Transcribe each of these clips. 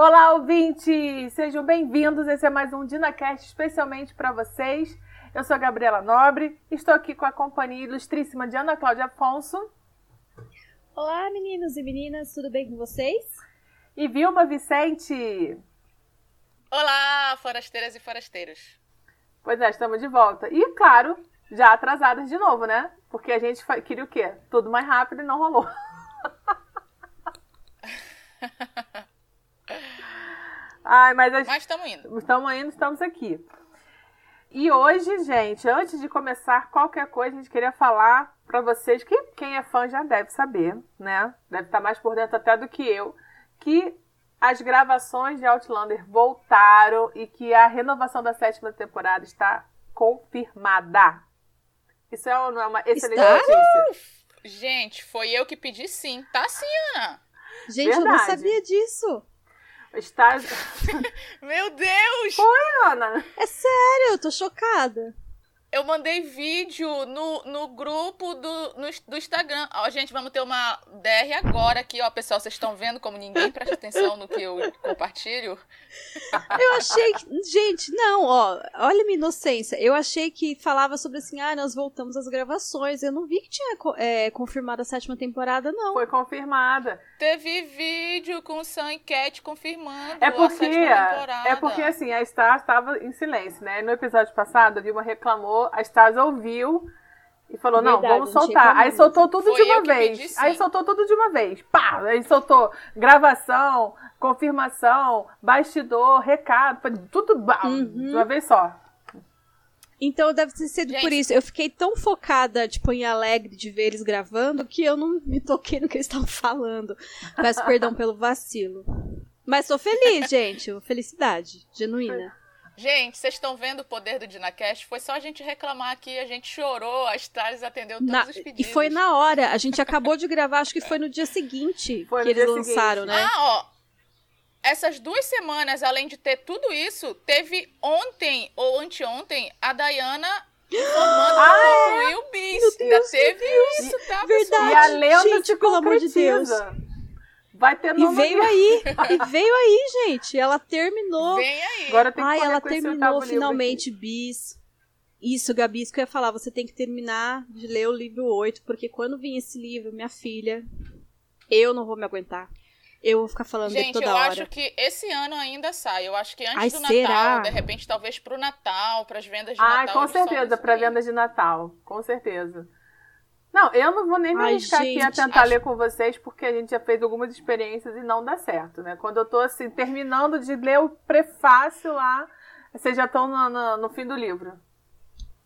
Olá, ouvintes! Sejam bem-vindos. Esse é mais um DinaCast especialmente para vocês. Eu sou a Gabriela Nobre, estou aqui com a companhia ilustríssima de Ana Cláudia Afonso. Olá, meninos e meninas, tudo bem com vocês? E Vilma Vicente. Olá, forasteiras e forasteiros. Pois é, estamos de volta. E, claro, já atrasadas de novo, né? Porque a gente queria o quê? Tudo mais rápido e não rolou. Ai, mas a... mas estamos indo. Estamos indo, estamos aqui. E hoje, gente, antes de começar qualquer coisa, a gente queria falar para vocês que quem é fã já deve saber, né? Deve estar mais por dentro até do que eu, que as gravações de Outlander voltaram e que a renovação da sétima temporada está confirmada. Isso é, não é uma excelente está? notícia? Gente, foi eu que pedi sim. Tá sim, Ana. Gente, Verdade. eu não sabia disso. Está. Meu Deus! Foi, Ana? É sério, eu tô chocada. Eu mandei vídeo no, no grupo do, no, do Instagram. Ó, gente, vamos ter uma DR agora aqui, ó, pessoal. Vocês estão vendo como ninguém presta atenção no que eu compartilho? Eu achei que. Gente, não, ó, olha minha inocência. Eu achei que falava sobre assim, ah, nós voltamos às gravações. Eu não vi que tinha é, confirmado a sétima temporada, não. Foi confirmada. Teve vídeo com o Sam e Cat confirmando é porque, a sétima temporada. É porque, assim, a Star estava em silêncio, né? No episódio passado, a Vilma reclamou a Stars ouviu e falou: Verdade, não, vamos soltar. Aí soltou tudo Foi de uma vez. Pedi, aí soltou tudo de uma vez. Pá! Aí soltou gravação, confirmação, bastidor, recado, tudo uhum. de uma vez só. Então deve ter sido Gente. por isso. Eu fiquei tão focada, tipo, em alegre de ver eles gravando que eu não me toquei no que eles estavam falando. Peço perdão pelo vacilo. Mas sou feliz, gente. Felicidade. Genuína. Gente, vocês estão vendo o poder do DinaCast? Foi só a gente reclamar aqui, a gente chorou, a Stars atendeu todos na, os pedidos. E foi na hora, a gente acabou de gravar, acho que foi no dia seguinte foi que eles lançaram, seguinte. né? Ah, ó, essas duas semanas, além de ter tudo isso, teve ontem ou anteontem a Dayana informando ah, que concluiu o bis. Ainda teve isso, tá, Verdade. Pessoal? E a Lenda gente, pelo amor de Deus. Vai ter nome. E veio aí, e veio aí, gente. Ela terminou. Vem aí. Agora tem que Ai, ela terminou finalmente bis. Isso, Gabi, isso que eu ia falar. Você tem que terminar de ler o livro 8, porque quando vir esse livro, minha filha, eu não vou me aguentar. Eu vou ficar falando Gente, toda hora. Gente, eu acho que esse ano ainda sai. Eu acho que antes Ai, do será? Natal, de repente, talvez pro Natal, pras vendas de Ai, Natal. com certeza, pra vendas de Natal. Com certeza. Não, eu não vou nem me arriscar aqui a tentar acho... ler com vocês, porque a gente já fez algumas experiências e não dá certo, né? Quando eu tô assim, terminando de ler o prefácio lá, vocês já estão no, no, no, fim do livro.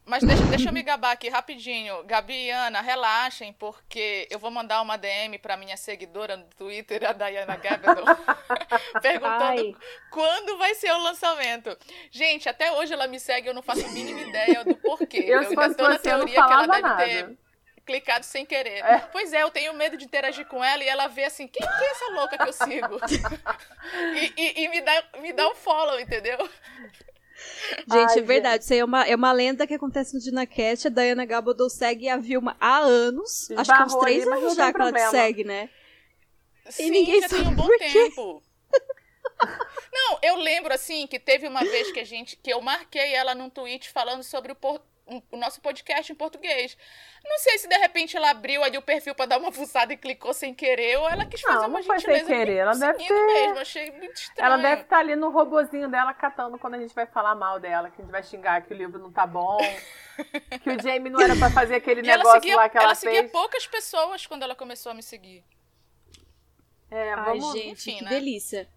Mas deixa, deixa eu me gabar aqui rapidinho. Gabi e Ana, relaxem, porque eu vou mandar uma DM pra minha seguidora no Twitter, a Diana Gabedon, perguntando Ai. quando vai ser o lançamento. Gente, até hoje ela me segue, eu não faço a mínima ideia do porquê. Eu, eu ainda tô na teoria que ela deve nada. ter clicado sem querer. É. Pois é, eu tenho medo de interagir com ela e ela vê assim, quem, quem é essa louca que eu sigo? e, e, e, me, dá, me dá um follow, entendeu? Gente, Ai, é verdade. Isso aí é uma, é uma lenda que acontece no Dinacast. A Diana Gabaldon segue a Vilma há anos. Acho que uns três ali, anos já que ela te segue, né? Sim, e ninguém já sabe tem um bom tempo. Não, eu lembro assim que teve uma vez que a gente que eu marquei ela num tweet falando sobre o, o nosso podcast em português. Não sei se de repente ela abriu ali o perfil para dar uma fuçada e clicou sem querer, ou ela quis fazer não, uma não foi sem querer. Ela deve ter... mesmo, achei muito estranho. Ela deve estar tá ali no robozinho dela catando quando a gente vai falar mal dela, que a gente vai xingar que o livro não tá bom, que o Jamie não era para fazer aquele negócio seguia, lá que ela, ela fez. Ela seguia poucas pessoas quando ela começou a me seguir. É, vamos... Ai, gente, Enfim, que né? delícia.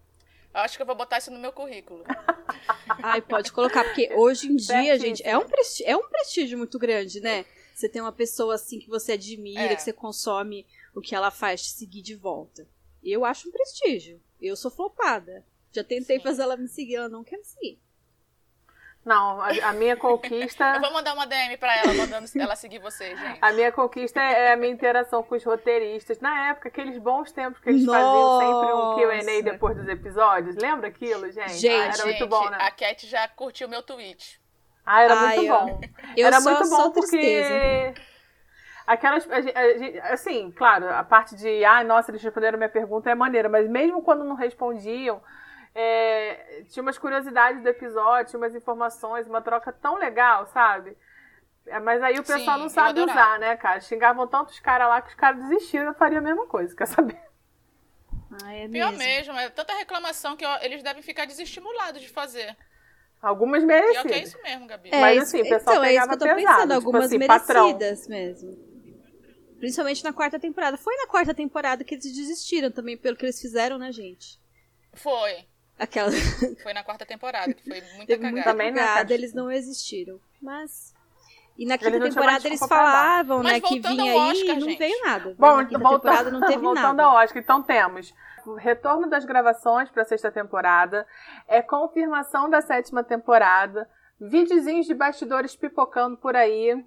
Eu acho que eu vou botar isso no meu currículo. Ai, pode colocar, porque hoje em dia, gente, é um, prestígio, é um prestígio muito grande, né? Você tem uma pessoa assim que você admira, é. que você consome o que ela faz, te seguir de volta. Eu acho um prestígio. Eu sou flopada. Já tentei Sim. fazer ela me seguir, ela não quer me seguir. Não, a, a, minha conquista. Eu vou mandar uma DM pra ela, mandando ela seguir você, gente. A minha conquista é a minha interação com os roteiristas. Na época, aqueles bons tempos que eles Nossa. faziam sempre um QA depois dos episódios. Lembra aquilo, gente? Gente, ah, era gente, muito bom, né? A Cat já curtiu meu tweet. Ah, era Ai, muito bom. Eu era só, muito bom porque. Tristeza. Aquelas. Assim, claro, a parte de. Ah, nossa, eles responderam minha pergunta é maneira, mas mesmo quando não respondiam É, tinha umas curiosidades do episódio, tinha umas informações, uma troca tão legal, sabe? É, mas aí o pessoal Sim, não sabe usar, né, cara? Xingavam tantos caras lá que os caras desistiram, eu faria a mesma coisa, quer saber? Ah, é Pior mesmo. mesmo, é tanta reclamação que eles devem ficar desestimulados de fazer. Algumas merecidas. Pior que é isso mesmo, Gabi. É, Mas assim, o pessoal então, pegava é isso que eu tô pesado, pensando, tipo algumas assim, merecidas patrão. mesmo. Principalmente na quarta temporada. Foi na quarta temporada que eles desistiram também, pelo que eles fizeram, né, gente? Foi. Aquela... Foi na quarta temporada, que foi muita cagada. Também cagada, eles não existiram. Mas e na quinta temporada eles falavam, né, que vinha aí e não veio nada. Bom, na quinta voltando, temporada não teve voltando nada. ao Oscar, então temos o retorno das gravações para a sexta temporada, é confirmação da sétima temporada, videozinhos de bastidores pipocando por aí.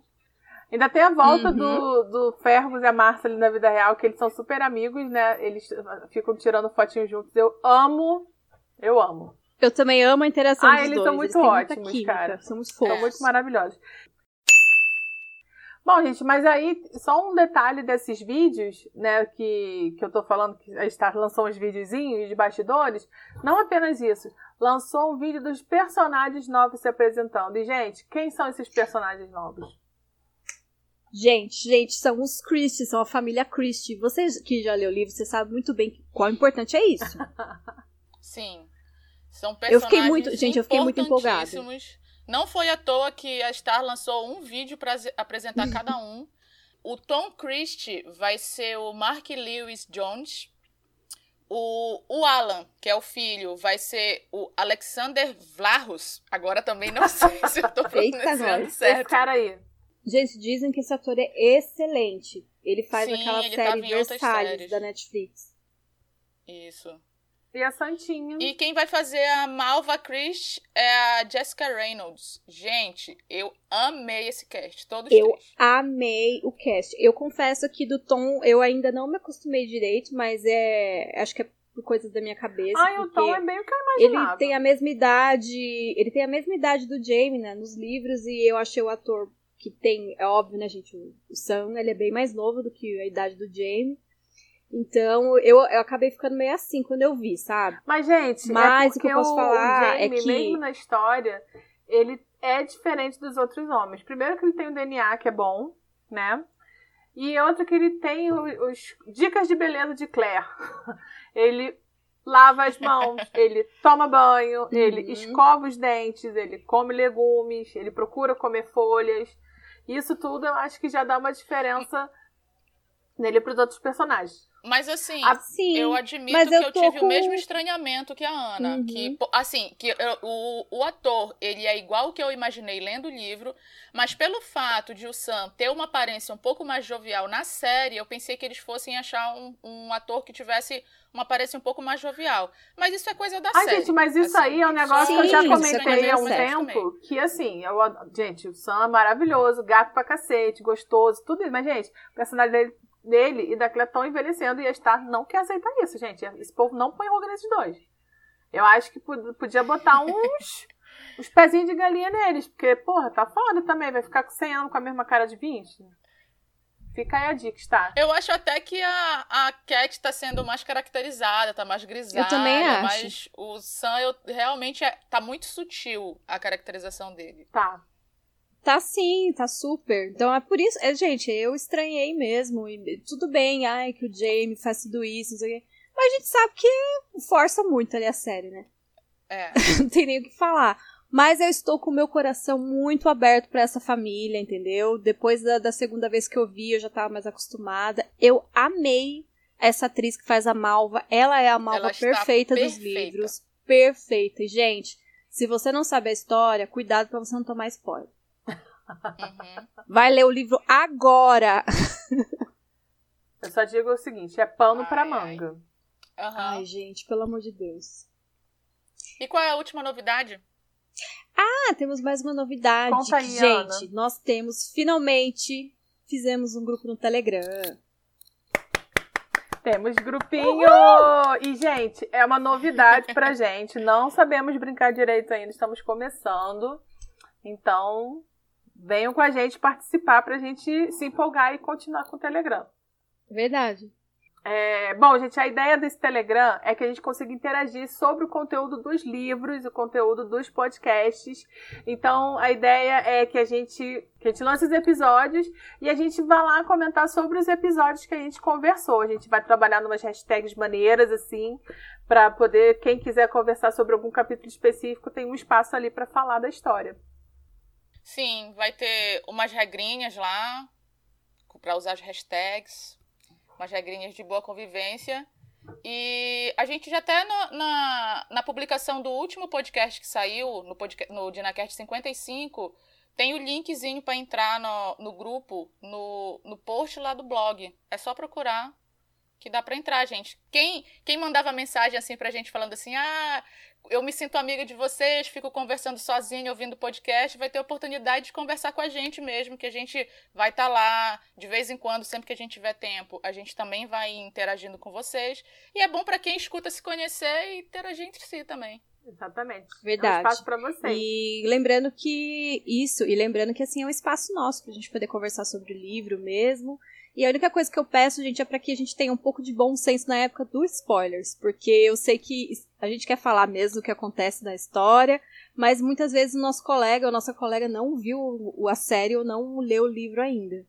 Ainda tem a volta uhum. do, do Fergus e a Marcia ali na vida real, que eles são super amigos, né? Eles ficam tirando fotinhos juntos. Eu amo, eu amo. Eu também amo a interação ah, dos eles dois. São muito eles ótimos, cara. São muito fofos. São muito maravilhosos. Bom, gente, mas aí, só um detalhe desses vídeos, né, que, que eu tô falando, que a Star lançou uns videozinhos de bastidores, não apenas isso, lançou um vídeo dos personagens novos se apresentando. E, gente, quem são esses personagens novos? Gente, gente, são os Christie, são a família Christie. Você que já leu o livro, você sabe muito bem qual importante é isso. Sim. São personagens eu fiquei muito, gente, eu fiquei muito empolgada. Não foi à toa que a Star lançou um vídeo para apresentar cada um. O Tom Christie vai ser o Mark Lewis Jones. O, o Alan, que é o filho, vai ser o Alexander Vlahos. Agora também não sei se eu tô pronunciando certo. Esse cara aí. Gente, dizem que esse ator é excelente. Ele faz Sim, aquela ele série Versalhes da Netflix. Isso. E a Santinha. E quem vai fazer a Malva Chris é a Jessica Reynolds. Gente, eu amei esse cast, todos Eu três. amei o cast. Eu confesso que do Tom eu ainda não me acostumei direito, mas é. Acho que é por coisas da minha cabeça. Ai, o Tom é meio que eu imaginava. Ele tem a mesma idade. Ele tem a mesma idade do Jamie, né? Nos livros, e eu achei o ator que tem. É óbvio, né, gente? O Sam, ele é bem mais novo do que a idade do Jamie. Então, eu, eu acabei ficando meio assim quando eu vi, sabe? Mas, gente, é Mas é o que eu posso falar Jamie, é que... mesmo na história, ele é diferente dos outros homens. Primeiro que ele tem o DNA, que é bom, né? E outro que ele tem os, os dicas de beleza de Claire. ele lava as mãos, ele toma banho, uhum. ele escova os dentes, ele come legumes, ele procura comer folhas. Isso tudo eu acho que já dá uma diferença nele para os outros personagens. Mas assim, assim eu admito que eu, eu tive com... o mesmo estranhamento que a Ana. Uhum. Que, assim, que eu, o, o ator, ele é igual o que eu imaginei lendo o livro, mas pelo fato de o Sam ter uma aparência um pouco mais jovial na série, eu pensei que eles fossem achar um, um ator que tivesse uma aparência um pouco mais jovial. Mas isso é coisa da Ai, série. gente, mas isso assim, aí é um negócio que eu já comentei há um tempo. Que assim, eu, gente, o Sam é maravilhoso, gato pra cacete, gostoso, tudo isso. Mas, gente, o personagem dele dele e da Clé estão envelhecendo e a Star não quer aceitar isso, gente. Esse povo não põe ruga nesses dois. Eu acho que podia botar uns, uns pezinhos de galinha neles, porque, porra, tá foda também. Vai ficar com 100 anos com a mesma cara de 20. Fica aí a dica, está. Eu acho até que a, a Cat tá sendo mais caracterizada, tá mais grisalha. Eu também acho. Mas o Sam eu, realmente é, tá muito sutil a caracterização dele. Tá. Tá sim, tá super. Então é por isso. É, gente, eu estranhei mesmo. E tudo bem, ai, que o Jamie faz tudo isso, não sei o quê. Mas a gente sabe que força muito ali a série, né? É. não tem nem o que falar. Mas eu estou com o meu coração muito aberto para essa família, entendeu? Depois da, da, segunda vez que eu vi, eu já estava mais acostumada. Eu amei essa atriz que faz a Malva. Ela é a Malva perfeita, perfeita dos livros. Perfeita. E, gente, se você não sabe a história, cuidado para você não tomar spoiler. Uhum. Vai ler o livro agora. Eu só digo o seguinte: é pano ai, pra manga. Ai. Uhum. ai, gente, pelo amor de Deus. E qual é a última novidade? Ah, temos mais uma novidade. Conta aí, gente, Ana. nós temos finalmente fizemos um grupo no Telegram. Temos grupinho! Uhul! E, gente, é uma novidade pra gente. Não sabemos brincar direito ainda, estamos começando. Então, venham com a gente participar pra gente se empolgar e continuar com o Telegram. Verdade. É, bom, gente, a ideia desse Telegram é que a gente consiga interagir sobre o conteúdo dos livros, o conteúdo dos podcasts. Então, a ideia é que a gente, que a gente lance os episódios e a gente vá lá comentar sobre os episódios que a gente conversou. A gente vai trabalhar umas hashtags maneiras, assim, para poder, quem quiser conversar sobre algum capítulo específico, tem um espaço ali para falar da história. Sim, vai ter umas regrinhas lá para usar as hashtags umas regrinhas de boa convivência. E a gente já até no, na, na publicação do último podcast que saiu, no, podcast, no DinaCast 55, tem o linkzinho para entrar no, no grupo, no, no post lá do blog. É só procurar que dá para entrar, gente. Quem, quem mandava mensagem assim pra gente falando assim: "Ah, eu me sinto amiga de vocês, fico conversando sozinha, ouvindo podcast, vai ter oportunidade de conversar com a gente mesmo, que a gente vai estar tá lá de vez em quando, sempre que a gente tiver tempo, a gente também vai interagindo com vocês. E é bom para quem escuta se conhecer e interagir entre si também. Exatamente. Verdade. É um espaço para vocês. E lembrando que isso, e lembrando que assim é um espaço nosso pra gente poder conversar sobre o livro mesmo. E a única coisa que eu peço, gente, é para que a gente tenha um pouco de bom senso na época dos spoilers, porque eu sei que a gente quer falar mesmo o que acontece na história, mas muitas vezes o nosso colega ou nossa colega não viu a série ou não leu o livro ainda.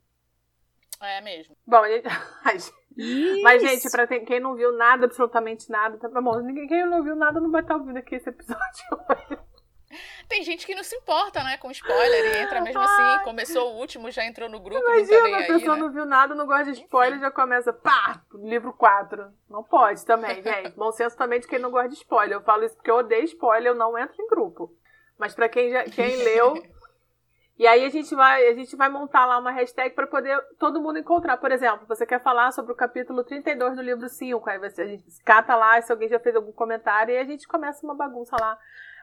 É mesmo. Bom, gente... Mas, gente, pra quem não viu nada, absolutamente nada, tá bom. Ninguém, quem não viu nada não vai estar ouvindo aqui esse episódio hoje. Tem gente que não se importa, né, com spoiler e entra mesmo assim. Começou o último, já entrou no grupo. Imagina, não tá a pessoa aí, né? não viu nada, não gosta de spoiler, Enfim. já começa, pá, livro 4. Não pode também, gente. Bom senso também de quem não gosta de spoiler. Eu falo isso porque eu odeio spoiler, eu não entro em grupo. Mas para quem, já, quem leu. E aí a gente vai, a gente vai montar lá uma hashtag para poder todo mundo encontrar. Por exemplo, você quer falar sobre o capítulo 32 do livro 5, aí você, a gente cata lá se alguém já fez algum comentário e a gente começa uma bagunça lá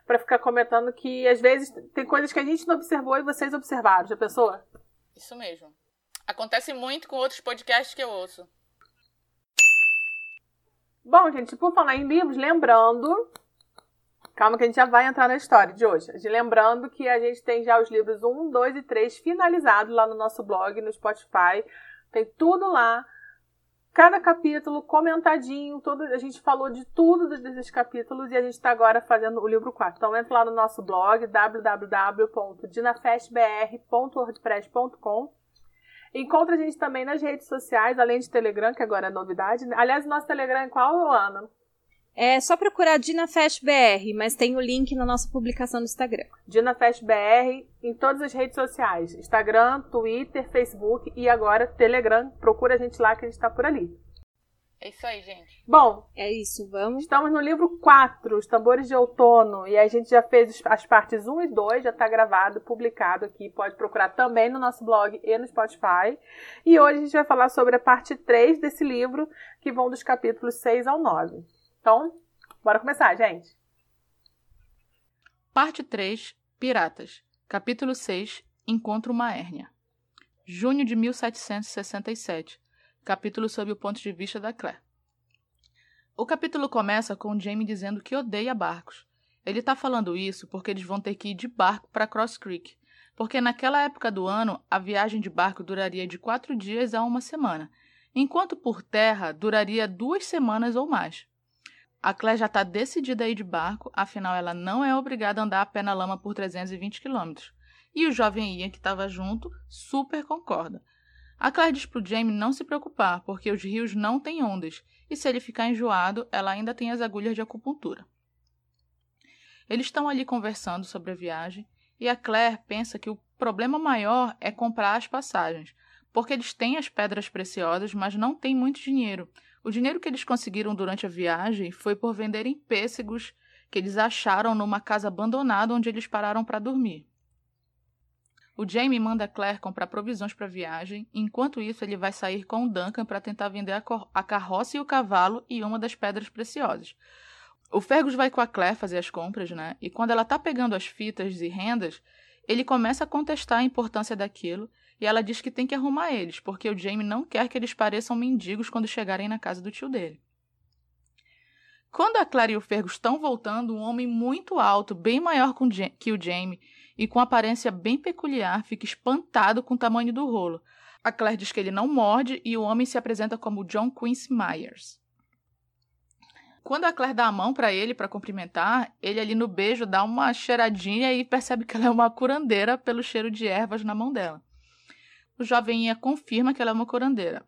para ficar comentando que às vezes tem coisas que a gente não observou e vocês observaram. Já pensou? Isso mesmo. Acontece muito com outros podcasts que eu ouço. Bom, gente, por falar em livros, lembrando. Calma que a gente já vai entrar na história de hoje. Lembrando que a gente tem já os livros 1, 2 e 3 finalizados lá no nosso blog, no Spotify. Tem tudo lá cada capítulo comentadinho, todo, a gente falou de tudo desses capítulos e a gente está agora fazendo o livro 4. Então entra lá no nosso blog www.dinafestbr.wordpress.com Encontra a gente também nas redes sociais, além de Telegram, que agora é novidade. Aliás, nosso Telegram é qual, Ana? É só procurar DinaFest BR, mas tem o link na nossa publicação no Instagram. DinaFest BR em todas as redes sociais: Instagram, Twitter, Facebook e agora Telegram. Procura a gente lá que a gente está por ali. É isso aí, gente. Bom, é isso, vamos. Estamos no livro 4, Os Tambores de Outono, e a gente já fez as partes 1 e 2, já está gravado, publicado aqui. Pode procurar também no nosso blog e no Spotify. E hoje a gente vai falar sobre a parte 3 desse livro, que vão dos capítulos 6 ao 9. Então, bora começar, gente. Parte 3 Piratas. Capítulo 6 Encontro uma hérnia. Junho de 1767. Capítulo sob o ponto de vista da Claire. O capítulo começa com Jamie dizendo que odeia barcos. Ele está falando isso porque eles vão ter que ir de barco para Cross Creek, porque naquela época do ano a viagem de barco duraria de quatro dias a uma semana, enquanto por terra duraria duas semanas ou mais. A Claire já está decidida a ir de barco, afinal ela não é obrigada a andar a pé na lama por 320 quilômetros. E o jovem Ian, que estava junto, super concorda. A Claire diz para Jamie não se preocupar, porque os rios não têm ondas, e se ele ficar enjoado, ela ainda tem as agulhas de acupuntura. Eles estão ali conversando sobre a viagem, e a Claire pensa que o problema maior é comprar as passagens, porque eles têm as pedras preciosas, mas não têm muito dinheiro, o dinheiro que eles conseguiram durante a viagem foi por venderem pêssegos que eles acharam numa casa abandonada onde eles pararam para dormir. O Jamie manda Claire comprar provisões para a viagem, enquanto isso ele vai sair com o Duncan para tentar vender a, a carroça e o cavalo e uma das pedras preciosas. O Fergus vai com a Claire fazer as compras, né? E quando ela tá pegando as fitas e rendas, ele começa a contestar a importância daquilo e ela diz que tem que arrumar eles, porque o Jamie não quer que eles pareçam mendigos quando chegarem na casa do tio dele. Quando a Clara e o Fergus estão voltando, um homem muito alto, bem maior que o Jamie e com aparência bem peculiar, fica espantado com o tamanho do rolo. A Claire diz que ele não morde e o homem se apresenta como John Quincy Myers. Quando a Claire dá a mão para ele para cumprimentar, ele ali no beijo dá uma cheiradinha e percebe que ela é uma curandeira pelo cheiro de ervas na mão dela. O jovem confirma que ela é uma curandeira.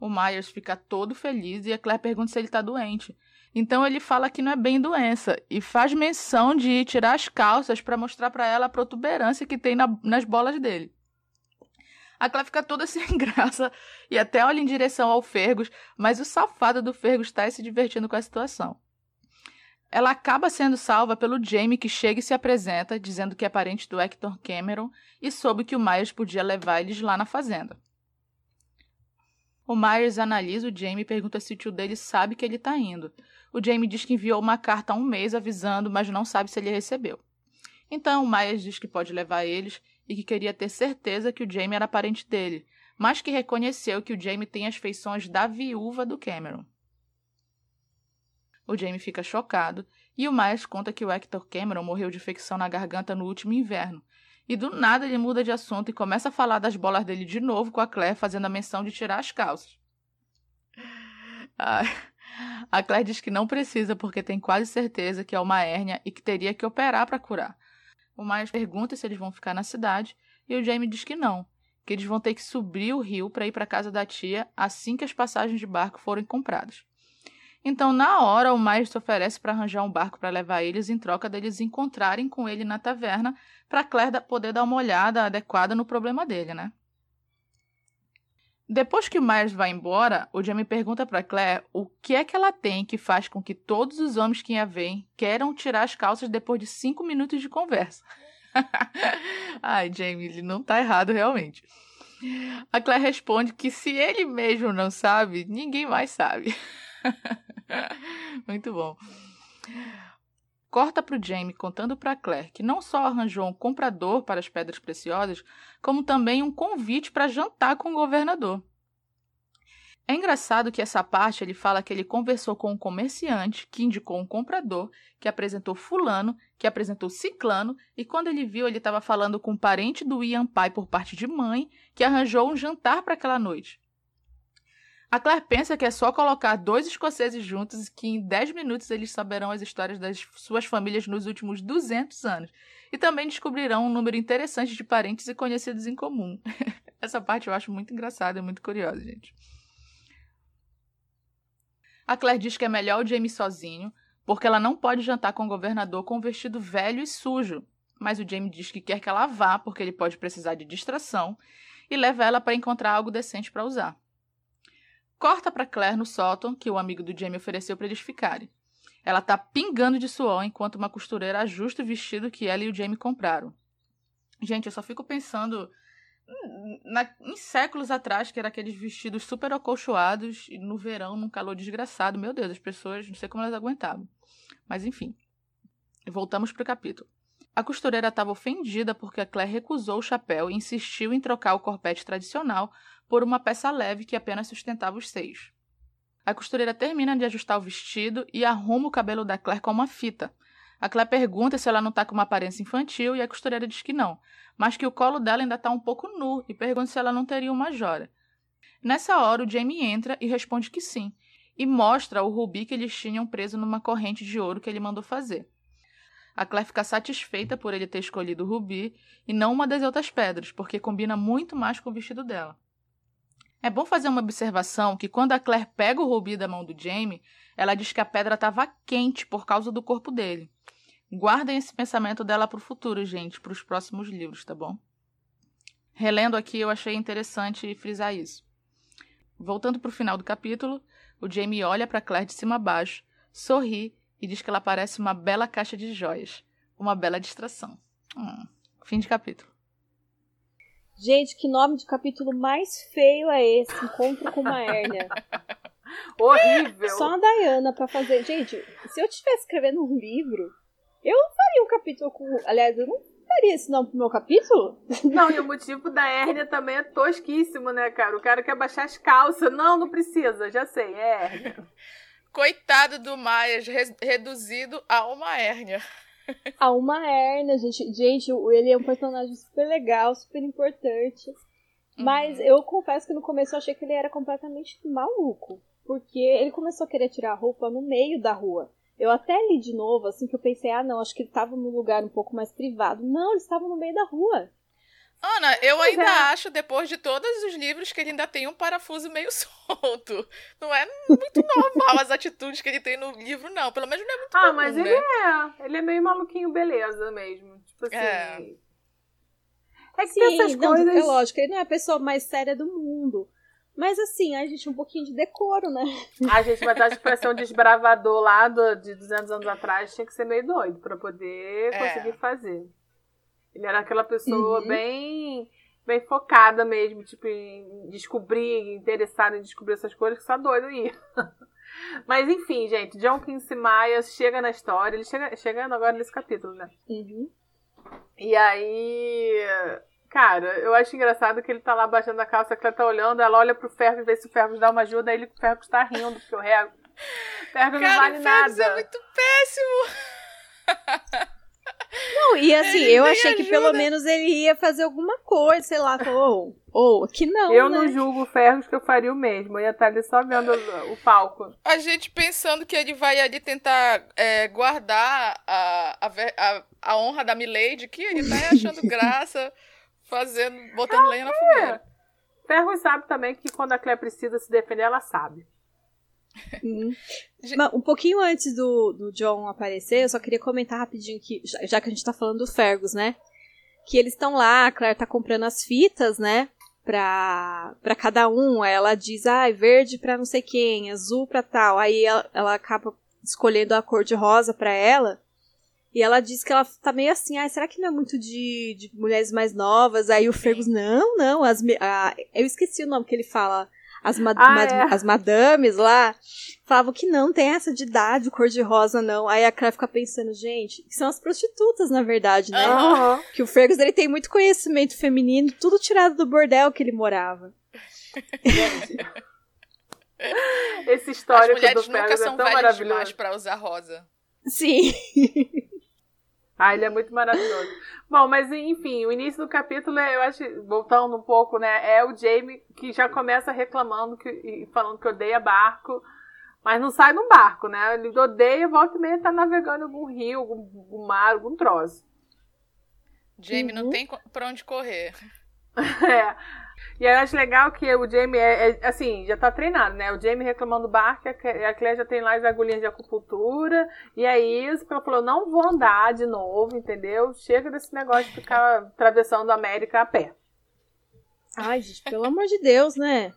O Myers fica todo feliz e a Claire pergunta se ele está doente. Então ele fala que não é bem doença e faz menção de tirar as calças para mostrar para ela a protuberância que tem na, nas bolas dele. A Claire fica toda sem graça e até olha em direção ao Fergus, mas o safado do Fergus está se divertindo com a situação. Ela acaba sendo salva pelo Jamie, que chega e se apresenta, dizendo que é parente do Hector Cameron e soube que o Myers podia levar eles lá na fazenda. O Myers analisa o Jamie e pergunta se o tio dele sabe que ele está indo. O Jamie diz que enviou uma carta há um mês avisando, mas não sabe se ele recebeu. Então, o Myers diz que pode levar eles e que queria ter certeza que o Jamie era parente dele, mas que reconheceu que o Jamie tem as feições da viúva do Cameron. O Jamie fica chocado e o Myers conta que o Hector Cameron morreu de infecção na garganta no último inverno. E do nada ele muda de assunto e começa a falar das bolas dele de novo com a Claire, fazendo a menção de tirar as calças. A Claire diz que não precisa porque tem quase certeza que é uma hérnia e que teria que operar para curar. O Myers pergunta se eles vão ficar na cidade e o Jamie diz que não, que eles vão ter que subir o rio para ir para casa da tia assim que as passagens de barco forem compradas. Então, na hora, o se oferece para arranjar um barco para levar eles em troca deles encontrarem com ele na taverna para Claire poder dar uma olhada adequada no problema dele, né? Depois que o Myers vai embora, o Jamie pergunta para Claire o que é que ela tem que faz com que todos os homens que a veem queiram tirar as calças depois de cinco minutos de conversa. Ai, Jamie, ele não tá errado realmente. A Claire responde que se ele mesmo não sabe, ninguém mais sabe. Muito bom. Corta para o Jamie contando para Claire que não só arranjou um comprador para as pedras preciosas, como também um convite para jantar com o governador. É engraçado que essa parte ele fala que ele conversou com um comerciante que indicou um comprador, que apresentou fulano, que apresentou ciclano, e quando ele viu, ele estava falando com um parente do Ian Pai por parte de mãe, que arranjou um jantar para aquela noite. A Claire pensa que é só colocar dois escoceses juntos e que em 10 minutos eles saberão as histórias das suas famílias nos últimos 200 anos. E também descobrirão um número interessante de parentes e conhecidos em comum. Essa parte eu acho muito engraçada e muito curiosa, gente. A Claire diz que é melhor o Jamie sozinho, porque ela não pode jantar com o governador com um vestido velho e sujo. Mas o Jamie diz que quer que ela vá, porque ele pode precisar de distração, e leva ela para encontrar algo decente para usar. Corta para Claire no sótão que o amigo do Jamie ofereceu para eles ficarem. Ela tá pingando de suor enquanto uma costureira ajusta o vestido que ela e o Jamie compraram. Gente, eu só fico pensando na, em séculos atrás, que era aqueles vestidos super acolchoados no verão, num calor desgraçado. Meu Deus, as pessoas, não sei como elas aguentavam. Mas enfim, voltamos pro capítulo. A costureira estava ofendida porque a Claire recusou o chapéu e insistiu em trocar o corpete tradicional por uma peça leve que apenas sustentava os seios. A costureira termina de ajustar o vestido e arruma o cabelo da Claire com uma fita. A Claire pergunta se ela não está com uma aparência infantil e a costureira diz que não, mas que o colo dela ainda está um pouco nu e pergunta se ela não teria uma jora. Nessa hora, o Jamie entra e responde que sim, e mostra o rubi que eles tinham preso numa corrente de ouro que ele mandou fazer. A Claire fica satisfeita por ele ter escolhido o rubi e não uma das outras pedras, porque combina muito mais com o vestido dela. É bom fazer uma observação que quando a Claire pega o rubi da mão do Jamie, ela diz que a pedra estava quente por causa do corpo dele. Guardem esse pensamento dela para o futuro, gente, para os próximos livros, tá bom? Relendo aqui, eu achei interessante frisar isso. Voltando para o final do capítulo, o Jamie olha para Claire de cima a baixo, sorri e diz que ela parece uma bela caixa de joias, uma bela distração. Hum, fim de capítulo. Gente, que nome de capítulo mais feio é esse? Encontro com uma hérnia. Horrível. Só a Diana para fazer. Gente, se eu estivesse escrevendo um livro, eu faria um capítulo com. Aliás, eu não faria esse nome pro meu capítulo? Não, e o motivo da hérnia também é tosquíssimo, né, cara? O cara quer baixar as calças. Não, não precisa, já sei, é hérnia. Coitado do Maia, reduzido a uma hérnia. a uma hérnia, gente. Gente, ele é um personagem super legal, super importante. Mas eu confesso que no começo eu achei que ele era completamente maluco. Porque ele começou a querer tirar a roupa no meio da rua. Eu até li de novo, assim, que eu pensei, ah, não, acho que ele estava num lugar um pouco mais privado. Não, ele estava no meio da rua. Ana, eu ainda é. acho, depois de todos os livros, que ele ainda tem um parafuso meio solto. Não é muito normal as atitudes que ele tem no livro, não. Pelo menos não é muito Ah, comum, mas né? ele é. Ele é meio maluquinho beleza mesmo. Tipo assim. É, é que Sim, essas não, coisas. É lógico, ele não é a pessoa mais séria do mundo. Mas assim, a gente, um pouquinho de decoro, né? A gente vai dar de expressão desbravador lá do, de 200 anos atrás, tinha que ser meio doido para poder é. conseguir fazer. Ele era aquela pessoa uhum. bem bem focada mesmo, tipo, em descobrir, interessada em descobrir essas coisas, que só doido aí. Mas enfim, gente, John Quincy Myers chega na história, ele chega chegando agora nesse capítulo, né? Uhum. E aí, cara, eu acho engraçado que ele tá lá baixando a calça, que ela tá olhando, ela olha pro Fergus, vê se o Fergus dá uma ajuda, aí ele, o Fergus tá rindo, porque o Fergus não vale o Fergus nada. é muito péssimo! Não, e assim, ele eu achei ajuda. que pelo menos ele ia fazer alguma coisa, sei lá, ou, ou aqui não. Eu né? não julgo o Ferros que eu faria o mesmo. Eu ia estar ali só vendo o, o palco. A gente pensando que ele vai ali tentar é, guardar a, a, a, a, honra da Milady, que ele tá achando graça, fazendo, botando ah, lenha na fogueira. Ferros sabe também que quando a Clé precisa se defender, ela sabe. Uhum. um pouquinho antes do, do John aparecer, eu só queria comentar rapidinho que, já, já que a gente tá falando do Fergus, né? Que eles estão lá, a Claire tá comprando as fitas, né? Pra, pra cada um. Aí ela diz, ah, verde pra não sei quem, azul pra tal. Aí ela, ela acaba escolhendo a cor de rosa pra ela. E ela diz que ela tá meio assim, ah, será que não é muito de, de mulheres mais novas? Aí o Fergus, não, não, as, a, eu esqueci o nome que ele fala as, ma ah, é. as madames lá falavam que não tem essa de idade, cor de rosa, não. Aí a Claire fica pensando, gente, que são as prostitutas, na verdade, né? Uhum. Que o Fergus ele tem muito conhecimento feminino, tudo tirado do bordel que ele morava. Esse histórico As mulheres do nunca Fergus são é tão velhas maravilhoso. demais pra usar rosa. Sim. Ah, ele é muito maravilhoso. Bom, mas enfim, o início do capítulo, eu acho, voltando um pouco, né, é o Jamie que já começa reclamando que, e falando que odeia barco, mas não sai num barco, né? Ele odeia, volta e meia tá navegando algum rio, algum, algum mar, algum troço. Jamie uhum. não tem pra onde correr. é. E eu acho legal que o Jamie é, é, assim, já tá treinado, né? O Jamie reclamando do barco, a Claire já tem lá as agulhinhas de acupuntura. E aí ela falou: não vou andar de novo, entendeu? Chega desse negócio de ficar atravessando a América a pé. Ai, gente, pelo amor de Deus, né?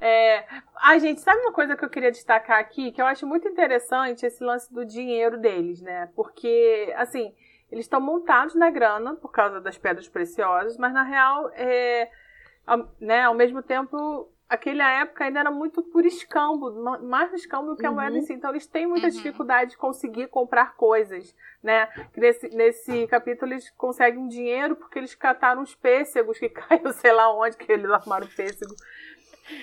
É... Ai, gente, sabe uma coisa que eu queria destacar aqui? Que eu acho muito interessante esse lance do dinheiro deles, né? Porque, assim, eles estão montados na grana por causa das pedras preciosas, mas na real, é né, ao mesmo tempo, aquela época ainda era muito por escambo, mais escambo do que a uhum. moeda em si. Então eles têm muita uhum. dificuldade de conseguir comprar coisas, né? Nesse, nesse capítulo eles conseguem dinheiro porque eles cataram os pêssegos que caiu sei lá onde que eles armaram pêssego.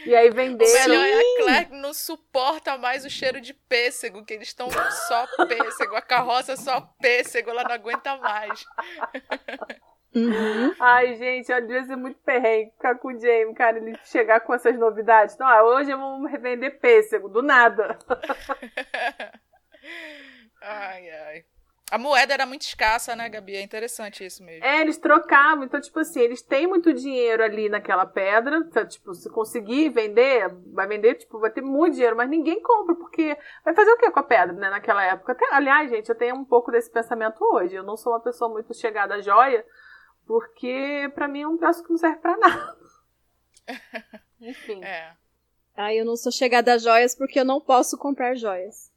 E aí venderam. O melhor é a Claire não suporta mais o cheiro de pêssego, que eles estão só pêssego, a carroça só pêssego, ela não aguenta mais. Uhum. Ai, gente, às vezes é muito perrengue ficar com o Jamie, cara, ele chegar com essas novidades. Então, ah, hoje vamos revender pêssego, do nada. ai, ai. A moeda era muito escassa, né, Gabi? É interessante isso mesmo. É, eles trocavam. Então, tipo assim, eles têm muito dinheiro ali naquela pedra. Então, tipo, se conseguir vender, vai vender, tipo, vai ter muito dinheiro, mas ninguém compra, porque vai fazer o que com a pedra, né, naquela época? Até, aliás, gente, eu tenho um pouco desse pensamento hoje. Eu não sou uma pessoa muito chegada à joia, porque para mim é um troço que não serve para nada. Enfim. É. Ah, eu não sou chegada a joias porque eu não posso comprar joias.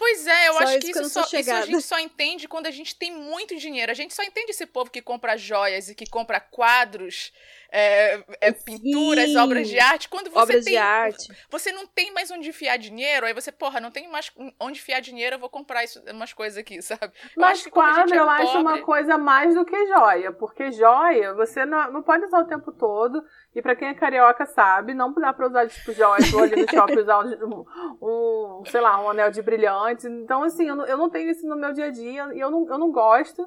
Pois é, eu só acho que, isso, só, isso, a gente só entende quando a gente tem muito dinheiro. A gente só entende esse povo que compra joias e que compra quadros, é, é, pinturas, obras de arte. Quando você obras tem, de arte. Você não tem mais onde enfiar dinheiro, aí você, porra, não tem mais onde enfiar dinheiro, eu vou comprar isso, umas coisas aqui, sabe? Mas quadro eu é acho uma coisa mais do que joia, porque joia você não, não pode usar o tempo todo. E pra quem é carioca sabe, não dá pra usar, tipo, vou ali no shopping usar um, um, sei lá, um anel de brilhantes. Então, assim, eu não, eu não tenho isso no meu dia a dia e eu não, eu não gosto.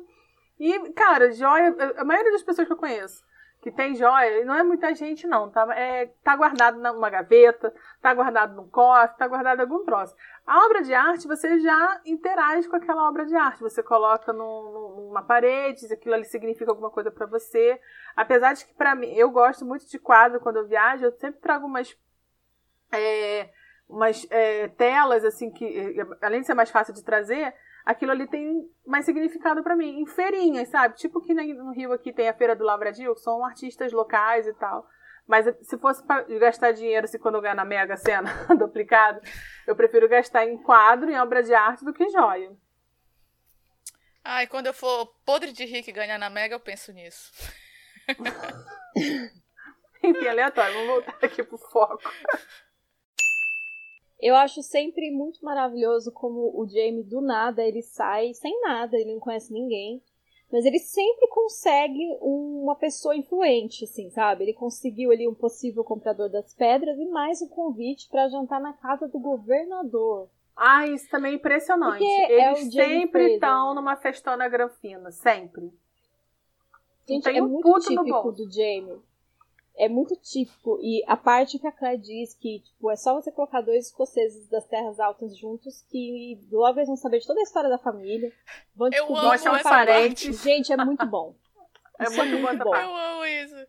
E, cara, joia, a maioria das pessoas que eu conheço que tem joia, e não é muita gente não, tá, é, tá guardado numa gaveta, tá guardado num cofre, tá guardado em algum troço. A obra de arte, você já interage com aquela obra de arte, você coloca num, numa parede, aquilo ali significa alguma coisa para você. Apesar de que para mim, eu gosto muito de quadro quando eu viajo, eu sempre trago umas é, umas é, telas assim que além de ser mais fácil de trazer, aquilo ali tem mais significado para mim. Em feirinhas, sabe? Tipo que no Rio aqui tem a Feira do Lavradio, que são artistas locais e tal. Mas se fosse para gastar dinheiro, se quando eu ganhar na Mega Sena duplicado, eu prefiro gastar em quadro, em obra de arte, do que em joia. Ai, quando eu for podre de rico e ganhar na Mega, eu penso nisso. Enfim, aleatório. Vamos voltar aqui pro foco. Eu acho sempre muito maravilhoso como o Jamie, do nada, ele sai sem nada, ele não conhece ninguém. Mas ele sempre consegue uma pessoa influente, assim, sabe? Ele conseguiu ali um possível comprador das pedras e mais um convite para jantar na casa do governador. Ah, isso também é impressionante. Porque Eles é sempre estão numa festona granfina, sempre. Gente, é muito típico do Jamie é muito típico. E a parte que a Claire diz que tipo, é só você colocar dois escoceses das terras altas juntos que logo eles vão saber de toda a história da família. Vão descobrir Eu amo essa parte. Gente, é muito bom. é isso muito, é muito bom. Eu amo isso.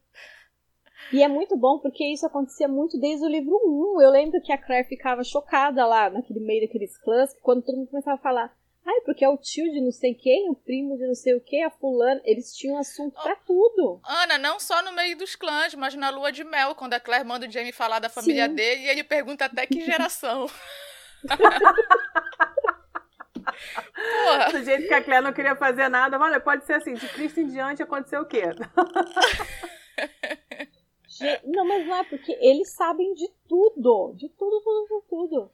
E é muito bom porque isso acontecia muito desde o livro 1. Eu lembro que a Claire ficava chocada lá naquele meio daqueles clãs, quando todo mundo começava a falar Ai, porque é o tio de não sei quem, o primo de não sei o que, a fulana. Eles tinham assunto pra tudo. Ana, não só no meio dos clãs, mas na lua de mel, quando a Claire manda o Jamie falar da família Sim. dele e ele pergunta até que geração. Porra. Do jeito que a Claire não queria fazer nada, olha, pode ser assim, de Cristo em diante aconteceu o quê? Não, mas não é porque eles sabem de tudo. De tudo, tudo, tudo, tudo.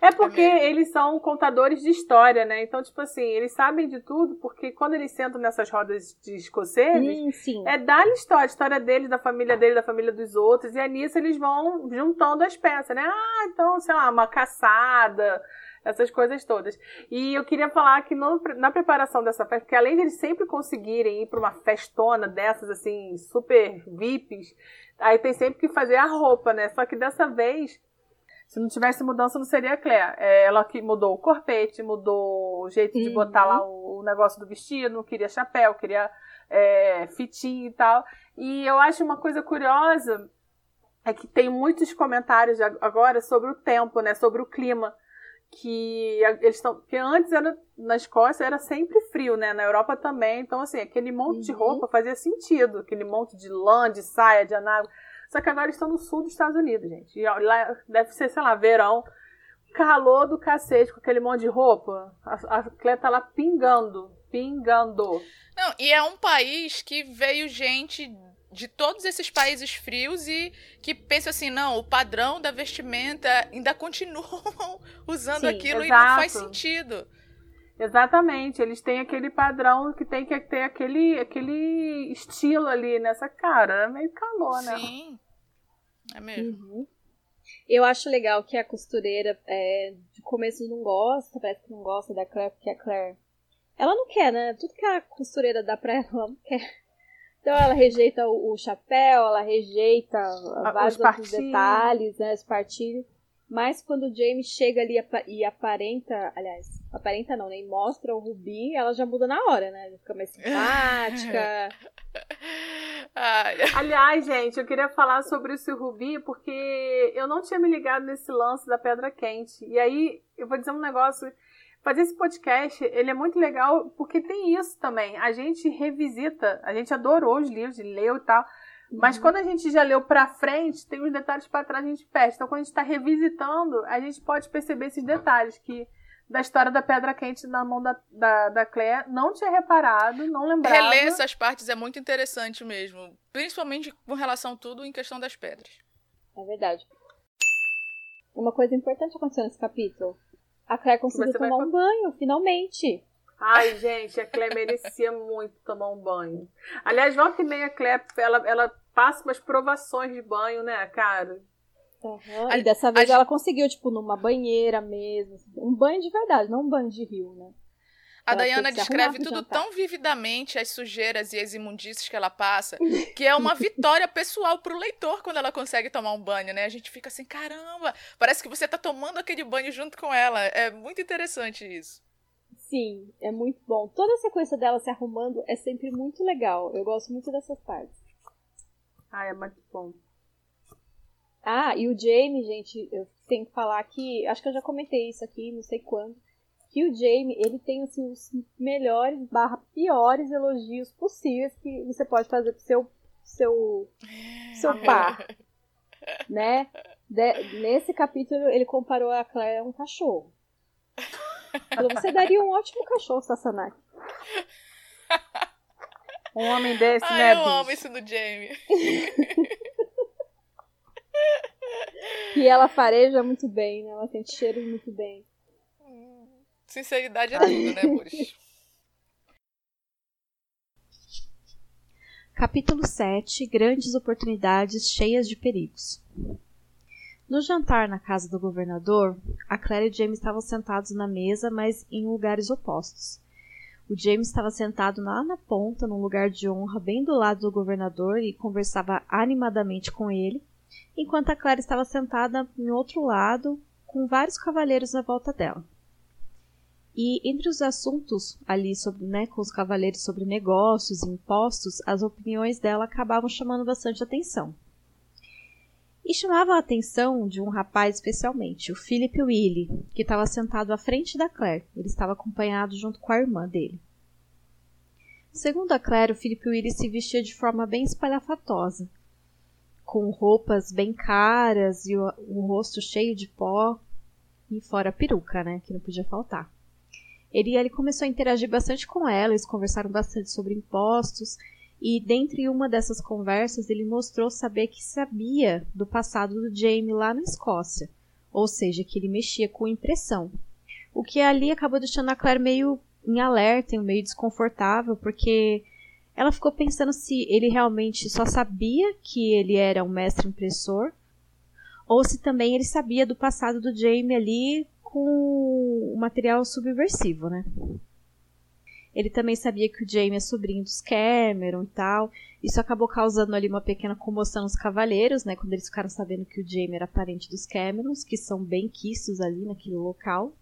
É porque é eles são contadores de história, né? Então, tipo assim, eles sabem de tudo, porque quando eles sentam nessas rodas de escoceses, hum, é dar história, a história deles, da família deles, da família dos outros, e é nisso eles vão juntando as peças, né? Ah, então, sei lá, uma caçada, essas coisas todas. E eu queria falar que no, na preparação dessa festa, porque além de eles sempre conseguirem ir para uma festona dessas, assim, super VIPs, aí tem sempre que fazer a roupa, né? Só que dessa vez se não tivesse mudança, não seria a Claire. É ela que mudou o corpete, mudou o jeito de botar lá o, o, negócio do vestido, não queria chapéu, queria é, fitinho e tal. E eu acho uma coisa curiosa é que tem muitos comentários agora sobre o tempo, né? Sobre o clima. Que eles estão. Que antes era, na Escócia era sempre frio, né? Na Europa também. Então, assim, aquele monte uhum. de roupa fazia sentido. Aquele monte de lã, de saia, de anágua. Só que agora estão no sul dos Estados Unidos, gente. E lá deve ser, sei lá, verão. Calor do cacete com aquele monte de roupa. A, a tá lá pingando. Pingando. Não, e é um país que veio gente de todos esses países frios e que pensa assim, não, o padrão da vestimenta ainda continuam usando Sim, aquilo exato. e não faz sentido. Exatamente, eles têm aquele padrão que tem que ter aquele, aquele estilo ali nessa cara. É meio calor, né? Sim, é mesmo. Uhum. Eu acho legal que a costureira é, de começo não gosta, parece que não gosta da Claire, porque a Claire. Ela não quer, né? Tudo que a costureira dá pra ela, ela não quer. Então ela rejeita o, o chapéu, ela rejeita a, vários outros detalhes, né? Os partilhos. Mas quando o Jamie chega ali e aparenta, aliás, aparenta não, nem né? mostra o Rubi, ela já muda na hora, né? Fica mais simpática. aliás, gente, eu queria falar sobre esse Rubi porque eu não tinha me ligado nesse lance da pedra quente. E aí, eu vou dizer um negócio. Fazer esse podcast, ele é muito legal porque tem isso também. A gente revisita, a gente adorou os livros, leu e tal. Mas uhum. quando a gente já leu pra frente, tem uns detalhes para trás a gente perde. Então, quando a gente está revisitando, a gente pode perceber esses detalhes que da história da pedra quente na mão da, da, da Claire, não tinha reparado, não lembrava. Reler essas partes é muito interessante mesmo. Principalmente com relação a tudo em questão das pedras. É verdade. Uma coisa importante aconteceu nesse capítulo. A Claire conseguiu tomar vai... um banho, finalmente. Ai, gente, a Clé merecia muito tomar um banho. Aliás, volta e meia a Clé, ela, ela passa umas provações de banho, né, cara? Uhum. E dessa vez a... ela conseguiu, tipo, numa banheira mesmo. Um banho de verdade, não um banho de rio, né? A Diana descreve tudo tão vividamente, as sujeiras e as imundícies que ela passa, que é uma vitória pessoal pro leitor quando ela consegue tomar um banho, né? A gente fica assim, caramba, parece que você tá tomando aquele banho junto com ela. É muito interessante isso. Sim, é muito bom. Toda a sequência dela se arrumando é sempre muito legal. Eu gosto muito dessas partes. Ah, é muito bom. Ah, e o Jamie, gente, eu tenho que falar que. Acho que eu já comentei isso aqui, não sei quando que o Jamie, ele tem assim, os melhores barra piores elogios possíveis que você pode fazer pro seu seu seu par, né? De, nesse capítulo ele comparou a Claire a um cachorro. Falou, você daria um ótimo cachorro, Sassanaki. Um homem desse, Ai, né, eu bicho? amo isso do Jamie. e ela fareja muito bem, né? Ela sente cheiro muito bem. Sinceridade é tudo, né, Boris? Capítulo 7 Grandes oportunidades cheias de perigos. No jantar na casa do governador, a Claire e o James estavam sentados na mesa, mas em lugares opostos. O James estava sentado lá na ponta, num lugar de honra, bem do lado do governador, e conversava animadamente com ele, enquanto a Claire estava sentada em outro lado, com vários cavalheiros à volta dela. E entre os assuntos ali sobre, né, com os cavaleiros sobre negócios e impostos, as opiniões dela acabavam chamando bastante atenção. E chamavam a atenção de um rapaz especialmente, o Philip Willy, que estava sentado à frente da Claire. Ele estava acompanhado junto com a irmã dele. Segundo a Claire, o Philip Willy se vestia de forma bem espalhafatosa, com roupas bem caras e o, o rosto cheio de pó e fora a peruca, né, que não podia faltar. Ele, ele começou a interagir bastante com ela, eles conversaram bastante sobre impostos, e dentre uma dessas conversas ele mostrou saber que sabia do passado do Jamie lá na Escócia, ou seja, que ele mexia com impressão. O que ali acabou deixando a Claire meio em alerta meio desconfortável, porque ela ficou pensando se ele realmente só sabia que ele era um mestre impressor, ou se também ele sabia do passado do Jamie ali com o material subversivo, né? Ele também sabia que o Jaime é sobrinho dos Cameron e tal. Isso acabou causando ali uma pequena comoção nos cavaleiros, né? Quando eles ficaram sabendo que o Jaime era parente dos Camerons, que são bem quistos ali naquele local.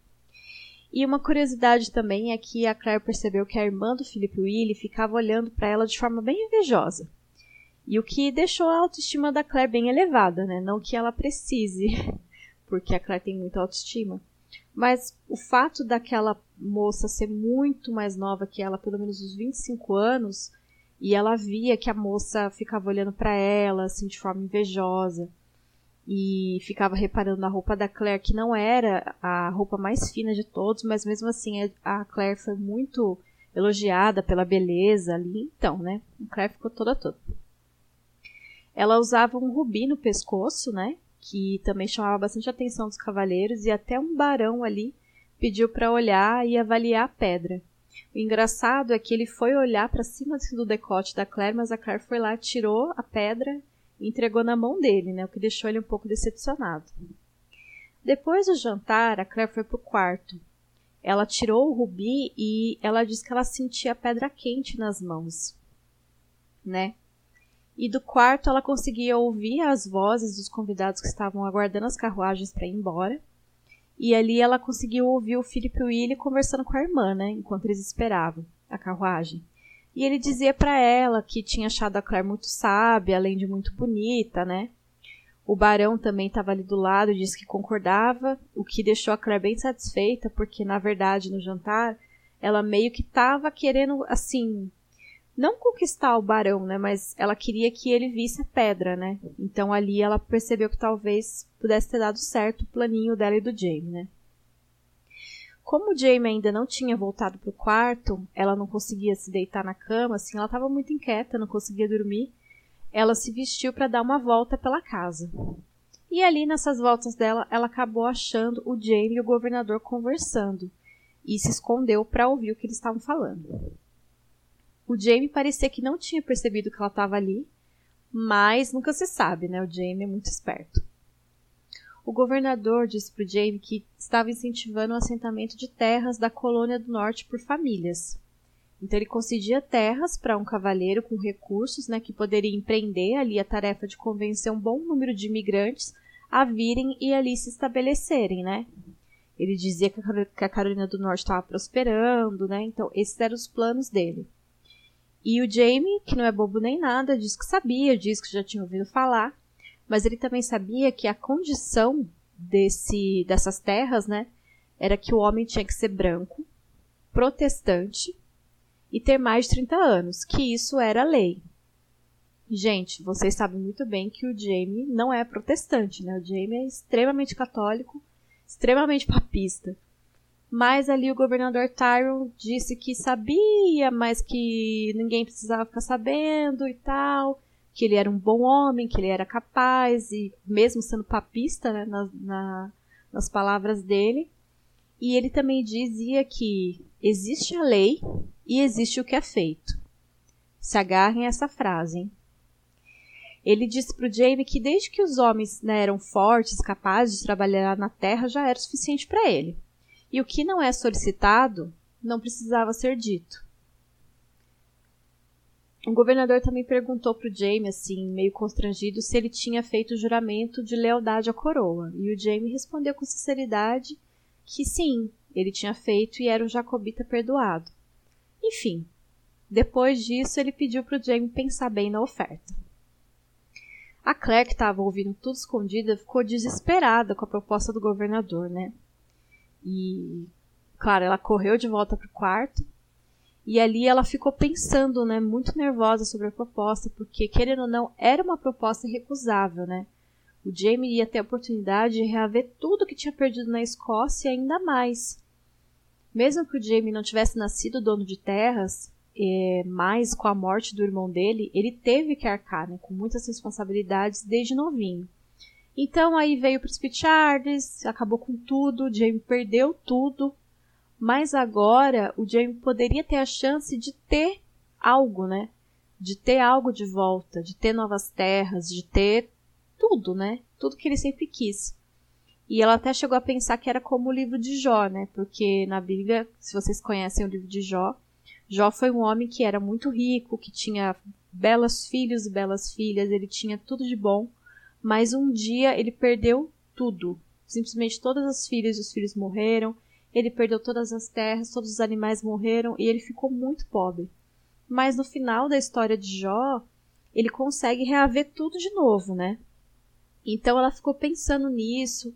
E uma curiosidade também é que a Claire percebeu que a irmã do Philip Willy ficava olhando para ela de forma bem invejosa. E o que deixou a autoestima da Claire bem elevada, né? Não que ela precise, porque a Claire tem muita autoestima. Mas o fato daquela moça ser muito mais nova que ela, pelo menos uns 25 anos, e ela via que a moça ficava olhando para ela, assim, de forma invejosa, e ficava reparando na roupa da Claire, que não era a roupa mais fina de todos, mas mesmo assim a Claire foi muito elogiada pela beleza ali, então, né? A Claire ficou toda toda. Ela usava um rubi no pescoço, né? que também chamava bastante a atenção dos cavaleiros, e até um barão ali pediu para olhar e avaliar a pedra. O engraçado é que ele foi olhar para cima do decote da Claire, mas a Claire foi lá, tirou a pedra entregou na mão dele, né, o que deixou ele um pouco decepcionado. Depois do jantar, a Claire foi para o quarto. Ela tirou o rubi e ela disse que ela sentia a pedra quente nas mãos, né? E do quarto ela conseguia ouvir as vozes dos convidados que estavam aguardando as carruagens para ir embora. E ali ela conseguiu ouvir o Philip Willy conversando com a irmã, né, enquanto eles esperavam a carruagem. E ele dizia para ela que tinha achado a Claire muito sábia, além de muito bonita, né? O barão também estava ali do lado e disse que concordava, o que deixou a Claire bem satisfeita, porque na verdade no jantar ela meio que estava querendo, assim, não conquistar o barão, né, mas ela queria que ele visse a pedra, né? Então ali ela percebeu que talvez pudesse ter dado certo o planinho dela e do Jamie, né? Como o Jamie ainda não tinha voltado para o quarto, ela não conseguia se deitar na cama, assim, ela estava muito inquieta, não conseguia dormir. Ela se vestiu para dar uma volta pela casa. E ali nessas voltas dela, ela acabou achando o Jamie e o governador conversando e se escondeu para ouvir o que eles estavam falando. O Jamie parecia que não tinha percebido que ela estava ali, mas nunca se sabe, né? O Jamie é muito esperto. O governador disse para o Jamie que estava incentivando o assentamento de terras da colônia do norte por famílias. Então ele concedia terras para um cavaleiro com recursos, né, que poderia empreender ali a tarefa de convencer um bom número de imigrantes a virem e ali se estabelecerem, né? Ele dizia que a Carolina do Norte estava prosperando, né? Então esses eram os planos dele. E o Jamie, que não é bobo nem nada, diz que sabia, diz que já tinha ouvido falar, mas ele também sabia que a condição desse, dessas terras, né, era que o homem tinha que ser branco, protestante e ter mais de 30 anos, que isso era lei. Gente, vocês sabem muito bem que o Jamie não é protestante, né? O Jamie é extremamente católico, extremamente papista. Mas ali o governador Tyron disse que sabia, mas que ninguém precisava ficar sabendo e tal que ele era um bom homem, que ele era capaz, e mesmo sendo papista né, na, na, nas palavras dele. E ele também dizia que existe a lei e existe o que é feito. Se agarrem a essa frase. Hein? Ele disse para o Jamie que desde que os homens né, eram fortes, capazes de trabalhar na terra, já era suficiente para ele. E o que não é solicitado não precisava ser dito. O governador também perguntou para o Jamie, assim, meio constrangido, se ele tinha feito o juramento de lealdade à coroa. E o Jamie respondeu com sinceridade que sim, ele tinha feito e era um jacobita perdoado. Enfim, depois disso ele pediu para o Jamie pensar bem na oferta. A Claire, que estava ouvindo tudo escondida, ficou desesperada com a proposta do governador, né? E, claro, ela correu de volta para o quarto e ali ela ficou pensando, né, muito nervosa sobre a proposta, porque querendo ou não, era uma proposta irrecusável, né? O Jamie ia ter a oportunidade de reaver tudo que tinha perdido na Escócia e ainda mais. Mesmo que o Jamie não tivesse nascido dono de terras, é, mas com a morte do irmão dele, ele teve que arcar né, com muitas responsabilidades desde novinho. Então aí veio o príncipe Charles, acabou com tudo, Jamie perdeu tudo, mas agora o Jamie poderia ter a chance de ter algo, né? De ter algo de volta, de ter novas terras, de ter tudo, né? Tudo que ele sempre quis. E ela até chegou a pensar que era como o livro de Jó, né? Porque na Bíblia, se vocês conhecem o livro de Jó, Jó foi um homem que era muito rico, que tinha belos filhos e belas filhas, ele tinha tudo de bom, mas um dia ele perdeu tudo. Simplesmente todas as filhas e os filhos morreram, ele perdeu todas as terras, todos os animais morreram e ele ficou muito pobre. Mas no final da história de Jó, ele consegue reaver tudo de novo, né? Então ela ficou pensando nisso,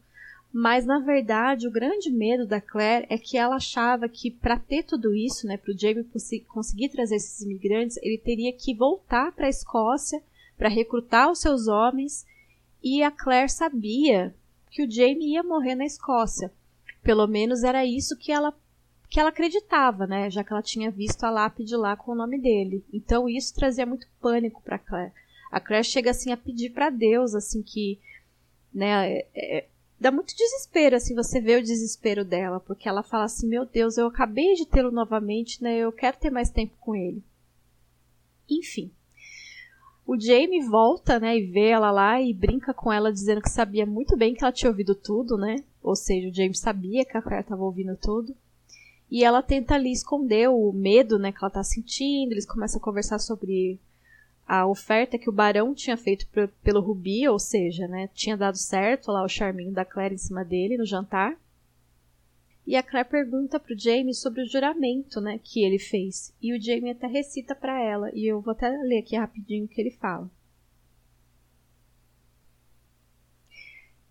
mas na verdade o grande medo da Claire é que ela achava que para ter tudo isso, né, para o Jamie conseguir trazer esses imigrantes, ele teria que voltar para a Escócia para recrutar os seus homens, e a Claire sabia que o Jamie ia morrer na Escócia. Pelo menos era isso que ela que ela acreditava, né? Já que ela tinha visto a lápide lá com o nome dele. Então isso trazia muito pânico para Claire. A Claire chega assim a pedir para Deus, assim que, né? É, é, dá muito desespero, assim, você vê o desespero dela, porque ela fala assim: Meu Deus, eu acabei de tê-lo novamente, né? Eu quero ter mais tempo com ele. Enfim. O Jamie volta, né, e vê ela lá e brinca com ela, dizendo que sabia muito bem que ela tinha ouvido tudo, né? Ou seja, o James sabia que a Claire estava ouvindo tudo. E ela tenta ali esconder o medo né, que ela está sentindo. Eles começam a conversar sobre a oferta que o Barão tinha feito pelo Rubi, ou seja, né, tinha dado certo lá o charminho da Claire em cima dele no jantar. E a Claire pergunta pro Jamie sobre o juramento, né, que ele fez. E o Jamie até recita para ela, e eu vou até ler aqui rapidinho o que ele fala.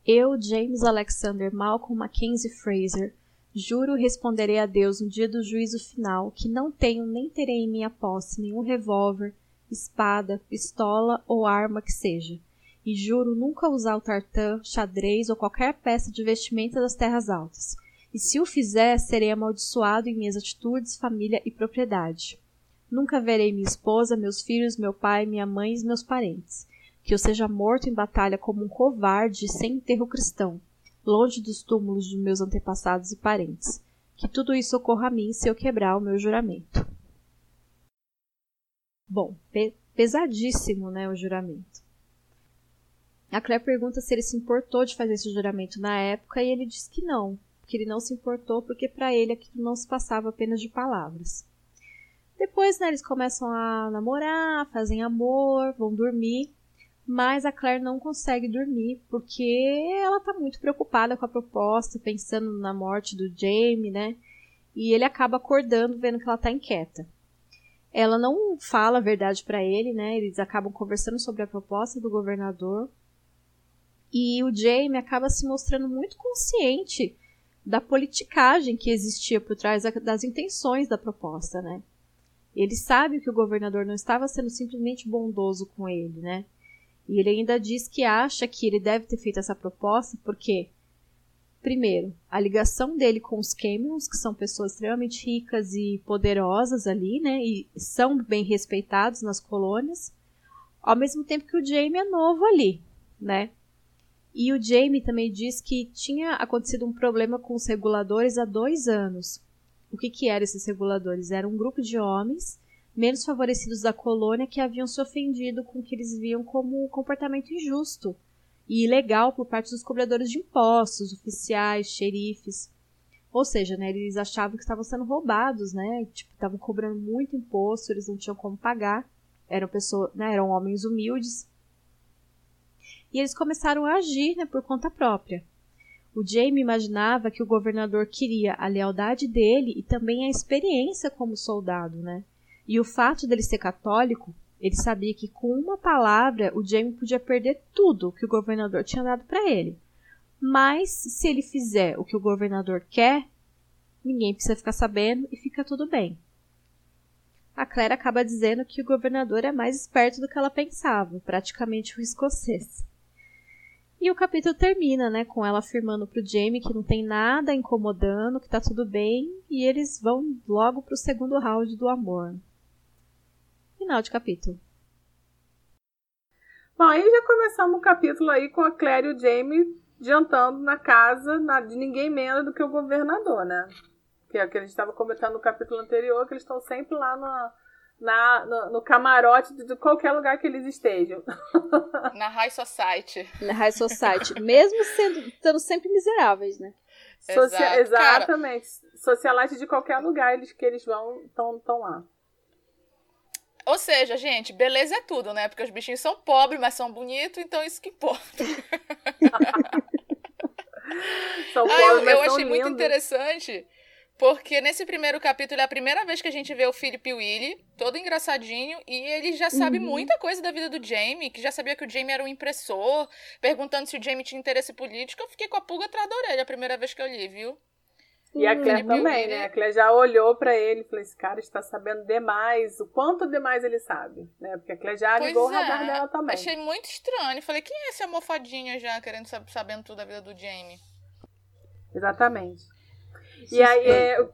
Eu, James Alexander Malcolm Mackenzie Fraser, juro responderei a Deus no dia do juízo final que não tenho nem terei em minha posse nenhum revólver, espada, pistola ou arma que seja, e juro nunca usar o tartã, xadrez ou qualquer peça de vestimenta das terras altas. E se o fizer, serei amaldiçoado em minhas atitudes, família e propriedade. Nunca verei minha esposa, meus filhos, meu pai, minha mãe e meus parentes que eu seja morto em batalha como um covarde sem enterro cristão, longe dos túmulos dos meus antepassados e parentes. Que tudo isso ocorra a mim se eu quebrar o meu juramento. Bom, pe pesadíssimo, né, o juramento. A Claire pergunta se ele se importou de fazer esse juramento na época e ele diz que não, que ele não se importou porque para ele aquilo não se passava apenas de palavras. Depois, né, eles começam a namorar, fazem amor, vão dormir, mas a Claire não consegue dormir porque ela tá muito preocupada com a proposta, pensando na morte do Jamie, né? E ele acaba acordando vendo que ela tá inquieta. Ela não fala a verdade para ele, né? Eles acabam conversando sobre a proposta do governador. E o Jamie acaba se mostrando muito consciente da politicagem que existia por trás das intenções da proposta, né? Ele sabe que o governador não estava sendo simplesmente bondoso com ele, né? E ele ainda diz que acha que ele deve ter feito essa proposta porque, primeiro, a ligação dele com os Camerons, que são pessoas extremamente ricas e poderosas ali, né? E são bem respeitados nas colônias, ao mesmo tempo que o Jaime é novo ali, né? E o Jamie também diz que tinha acontecido um problema com os reguladores há dois anos. O que, que eram esses reguladores? Era um grupo de homens menos favorecidos da colônia que haviam se ofendido com o que eles viam como um comportamento injusto e ilegal por parte dos cobradores de impostos, oficiais, xerifes. Ou seja, né, eles achavam que estavam sendo roubados, né? Tipo, estavam cobrando muito imposto, eles não tinham como pagar. Eram pessoas, né, eram homens humildes. E eles começaram a agir, né, por conta própria. O Jamie imaginava que o governador queria a lealdade dele e também a experiência como soldado, né? E o fato dele ser católico, ele sabia que com uma palavra o Jamie podia perder tudo que o governador tinha dado para ele. Mas se ele fizer o que o governador quer, ninguém precisa ficar sabendo e fica tudo bem. A Claire acaba dizendo que o governador é mais esperto do que ela pensava, praticamente um escocês. E o capítulo termina, né, com ela afirmando pro Jamie que não tem nada incomodando, que tá tudo bem, e eles vão logo pro segundo round do amor. Final de capítulo. Bom, aí já começamos o capítulo aí com a Claire e o Jamie jantando na casa de ninguém menos do que o governador, né? Que é o que a gente estava comentando no capítulo anterior, que eles estão sempre lá na, na, no, no, camarote de qualquer lugar que eles estejam. Na High Society. Na High Society. Mesmo sendo, estando sempre miseráveis, né? Socia exatamente. Cara, Socialite de qualquer lugar eles, que eles vão, estão lá. Ou seja, gente, beleza é tudo, né? Porque os bichinhos são pobres, mas são bonitos, então isso que importa. são pobres, ah, eu, eu achei muito interessante porque nesse primeiro capítulo é a primeira vez que a gente vê o Philip Willy, todo engraçadinho, e ele já sabe uhum. muita coisa da vida do Jamie, que já sabia que o Jamie era um impressor, perguntando se o Jamie tinha interesse político. Eu fiquei com a pulga atrás da orelha a primeira vez que eu li, viu? E a Claire também, né? A Claire já olhou para ele e falou: esse cara está sabendo demais, o quanto demais ele sabe, né? Porque a Claire já ligou pois o radar é. dela também. Achei muito estranho. Falei: quem é esse amofadinho já querendo sabendo tudo da vida do Jamie? Exatamente. E aí é, eu,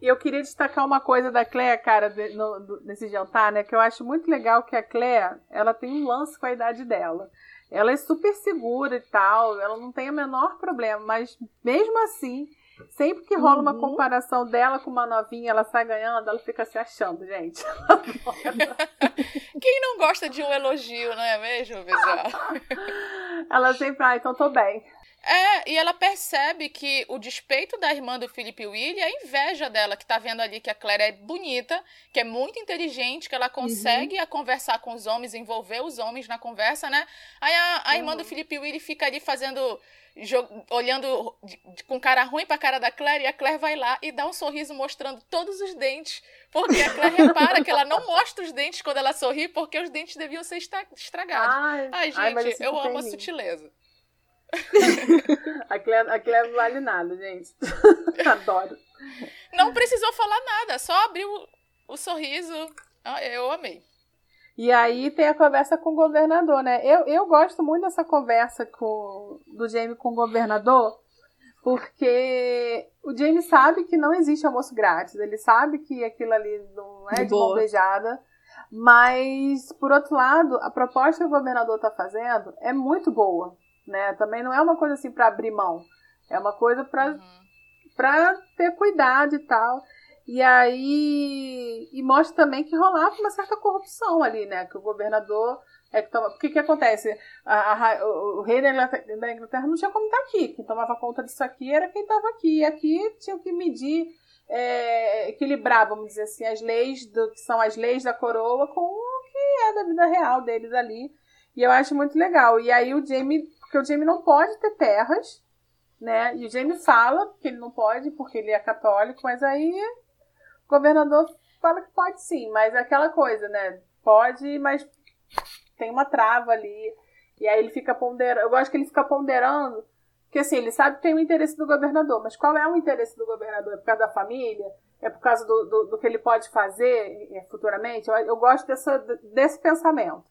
eu queria destacar uma coisa da Cléa, cara, de, no, nesse jantar, né? Que eu acho muito legal que a Cléa, ela tem um lance com a idade dela. Ela é super segura e tal, ela não tem o menor problema, mas mesmo assim, sempre que rola uhum. uma comparação dela com uma novinha, ela sai ganhando, ela fica se achando, gente. Quem não gosta de um elogio, não é mesmo, Bizarro? ela sempre, ah, então tô bem. É, e ela percebe que o despeito da irmã do Felipe Willy é a inveja dela, que tá vendo ali que a Claire é bonita, que é muito inteligente, que ela uhum. consegue uhum. conversar com os homens, envolver os homens na conversa, né? Aí a, a uhum. irmã do Felipe Willy fica ali fazendo. olhando com cara ruim pra cara da Claire, e a Claire vai lá e dá um sorriso mostrando todos os dentes. Porque a Claire repara que ela não mostra os dentes quando ela sorri, porque os dentes deviam ser estragados. Ai, ai gente, ai, eu amo a sutileza a Clé, a não vale nada, gente. Adoro. Não precisou falar nada, só abriu o, o sorriso. Ah, eu amei. E aí tem a conversa com o governador, né? Eu, eu gosto muito dessa conversa com, do Jamie com o governador, porque o Jamie sabe que não existe almoço grátis. Ele sabe que aquilo ali não é de mão beijada. Mas, por outro lado, a proposta que o governador está fazendo é muito boa né? Também não é uma coisa assim para abrir mão. É uma coisa para uhum. para ter cuidado e tal. E aí e mostra também que rolava uma certa corrupção ali, né? Que o governador é que toma. O que acontece? A, a, o, rei da Inglaterra, da Inglaterra, não tinha como estar aqui. Quem tomava conta disso aqui era quem estava aqui. E aqui tinha que medir, é, equilibrar, vamos dizer assim, as leis do que são as leis da coroa com o que é da vida real deles ali. E eu acho muito legal. E aí o Jamie, porque o Jamie não pode ter terras, né? E o Jamie fala que ele não pode porque ele é católico, mas aí o governador fala que pode sim, mas é aquela coisa, né? Pode, mas tem uma trava ali. E aí ele fica ponderando. Eu gosto que ele fica ponderando, porque assim, ele sabe que tem o interesse do governador, mas qual é o interesse do governador? É por causa da família? É por causa do, do, do que ele pode fazer é, futuramente? Eu, eu gosto dessa, desse pensamento.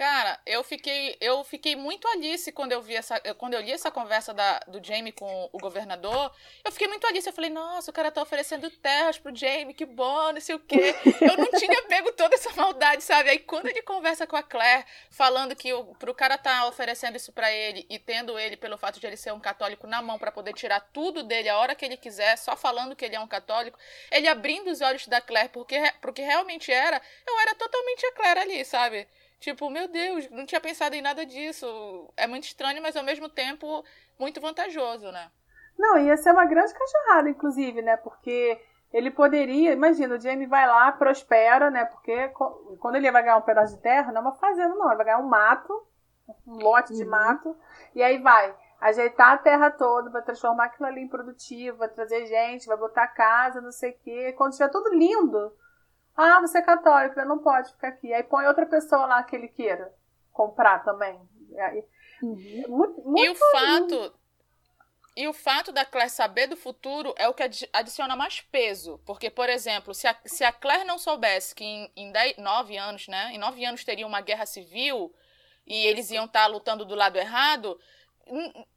Cara, eu fiquei, eu fiquei muito Alice quando eu vi essa, quando eu li essa conversa da, do Jamie com o governador. Eu fiquei muito Alice. Eu falei, nossa, o cara tá oferecendo terras pro Jamie, que bom, não sei o quê. Eu não tinha pego toda essa maldade, sabe? Aí quando ele conversa com a Claire, falando que o, pro cara tá oferecendo isso para ele e tendo ele pelo fato de ele ser um católico na mão para poder tirar tudo dele a hora que ele quiser, só falando que ele é um católico, ele abrindo os olhos da Claire porque, pro que realmente era, eu era totalmente a Claire ali, sabe? Tipo, meu Deus, não tinha pensado em nada disso. É muito estranho, mas ao mesmo tempo muito vantajoso, né? Não, ia ser uma grande cachorrada, inclusive, né? Porque ele poderia, imagina, o Jamie vai lá, prospera, né? Porque quando ele vai ganhar um pedaço de terra, não é uma fazenda, não, ele vai ganhar um mato, um lote de uhum. mato, e aí vai ajeitar a terra toda, vai transformar aquilo ali em produtivo, vai trazer gente, vai botar casa, não sei o quê. Quando estiver tudo lindo, ah, você é católico, não pode ficar aqui. Aí põe outra pessoa lá que ele queira comprar também. Aí, uhum. muito, muito e o fato. E o fato da Claire saber do futuro é o que adiciona mais peso. Porque, por exemplo, se a, se a Claire não soubesse que em, em dez, nove anos, né? Em nove anos teria uma guerra civil e eles iam estar tá lutando do lado errado,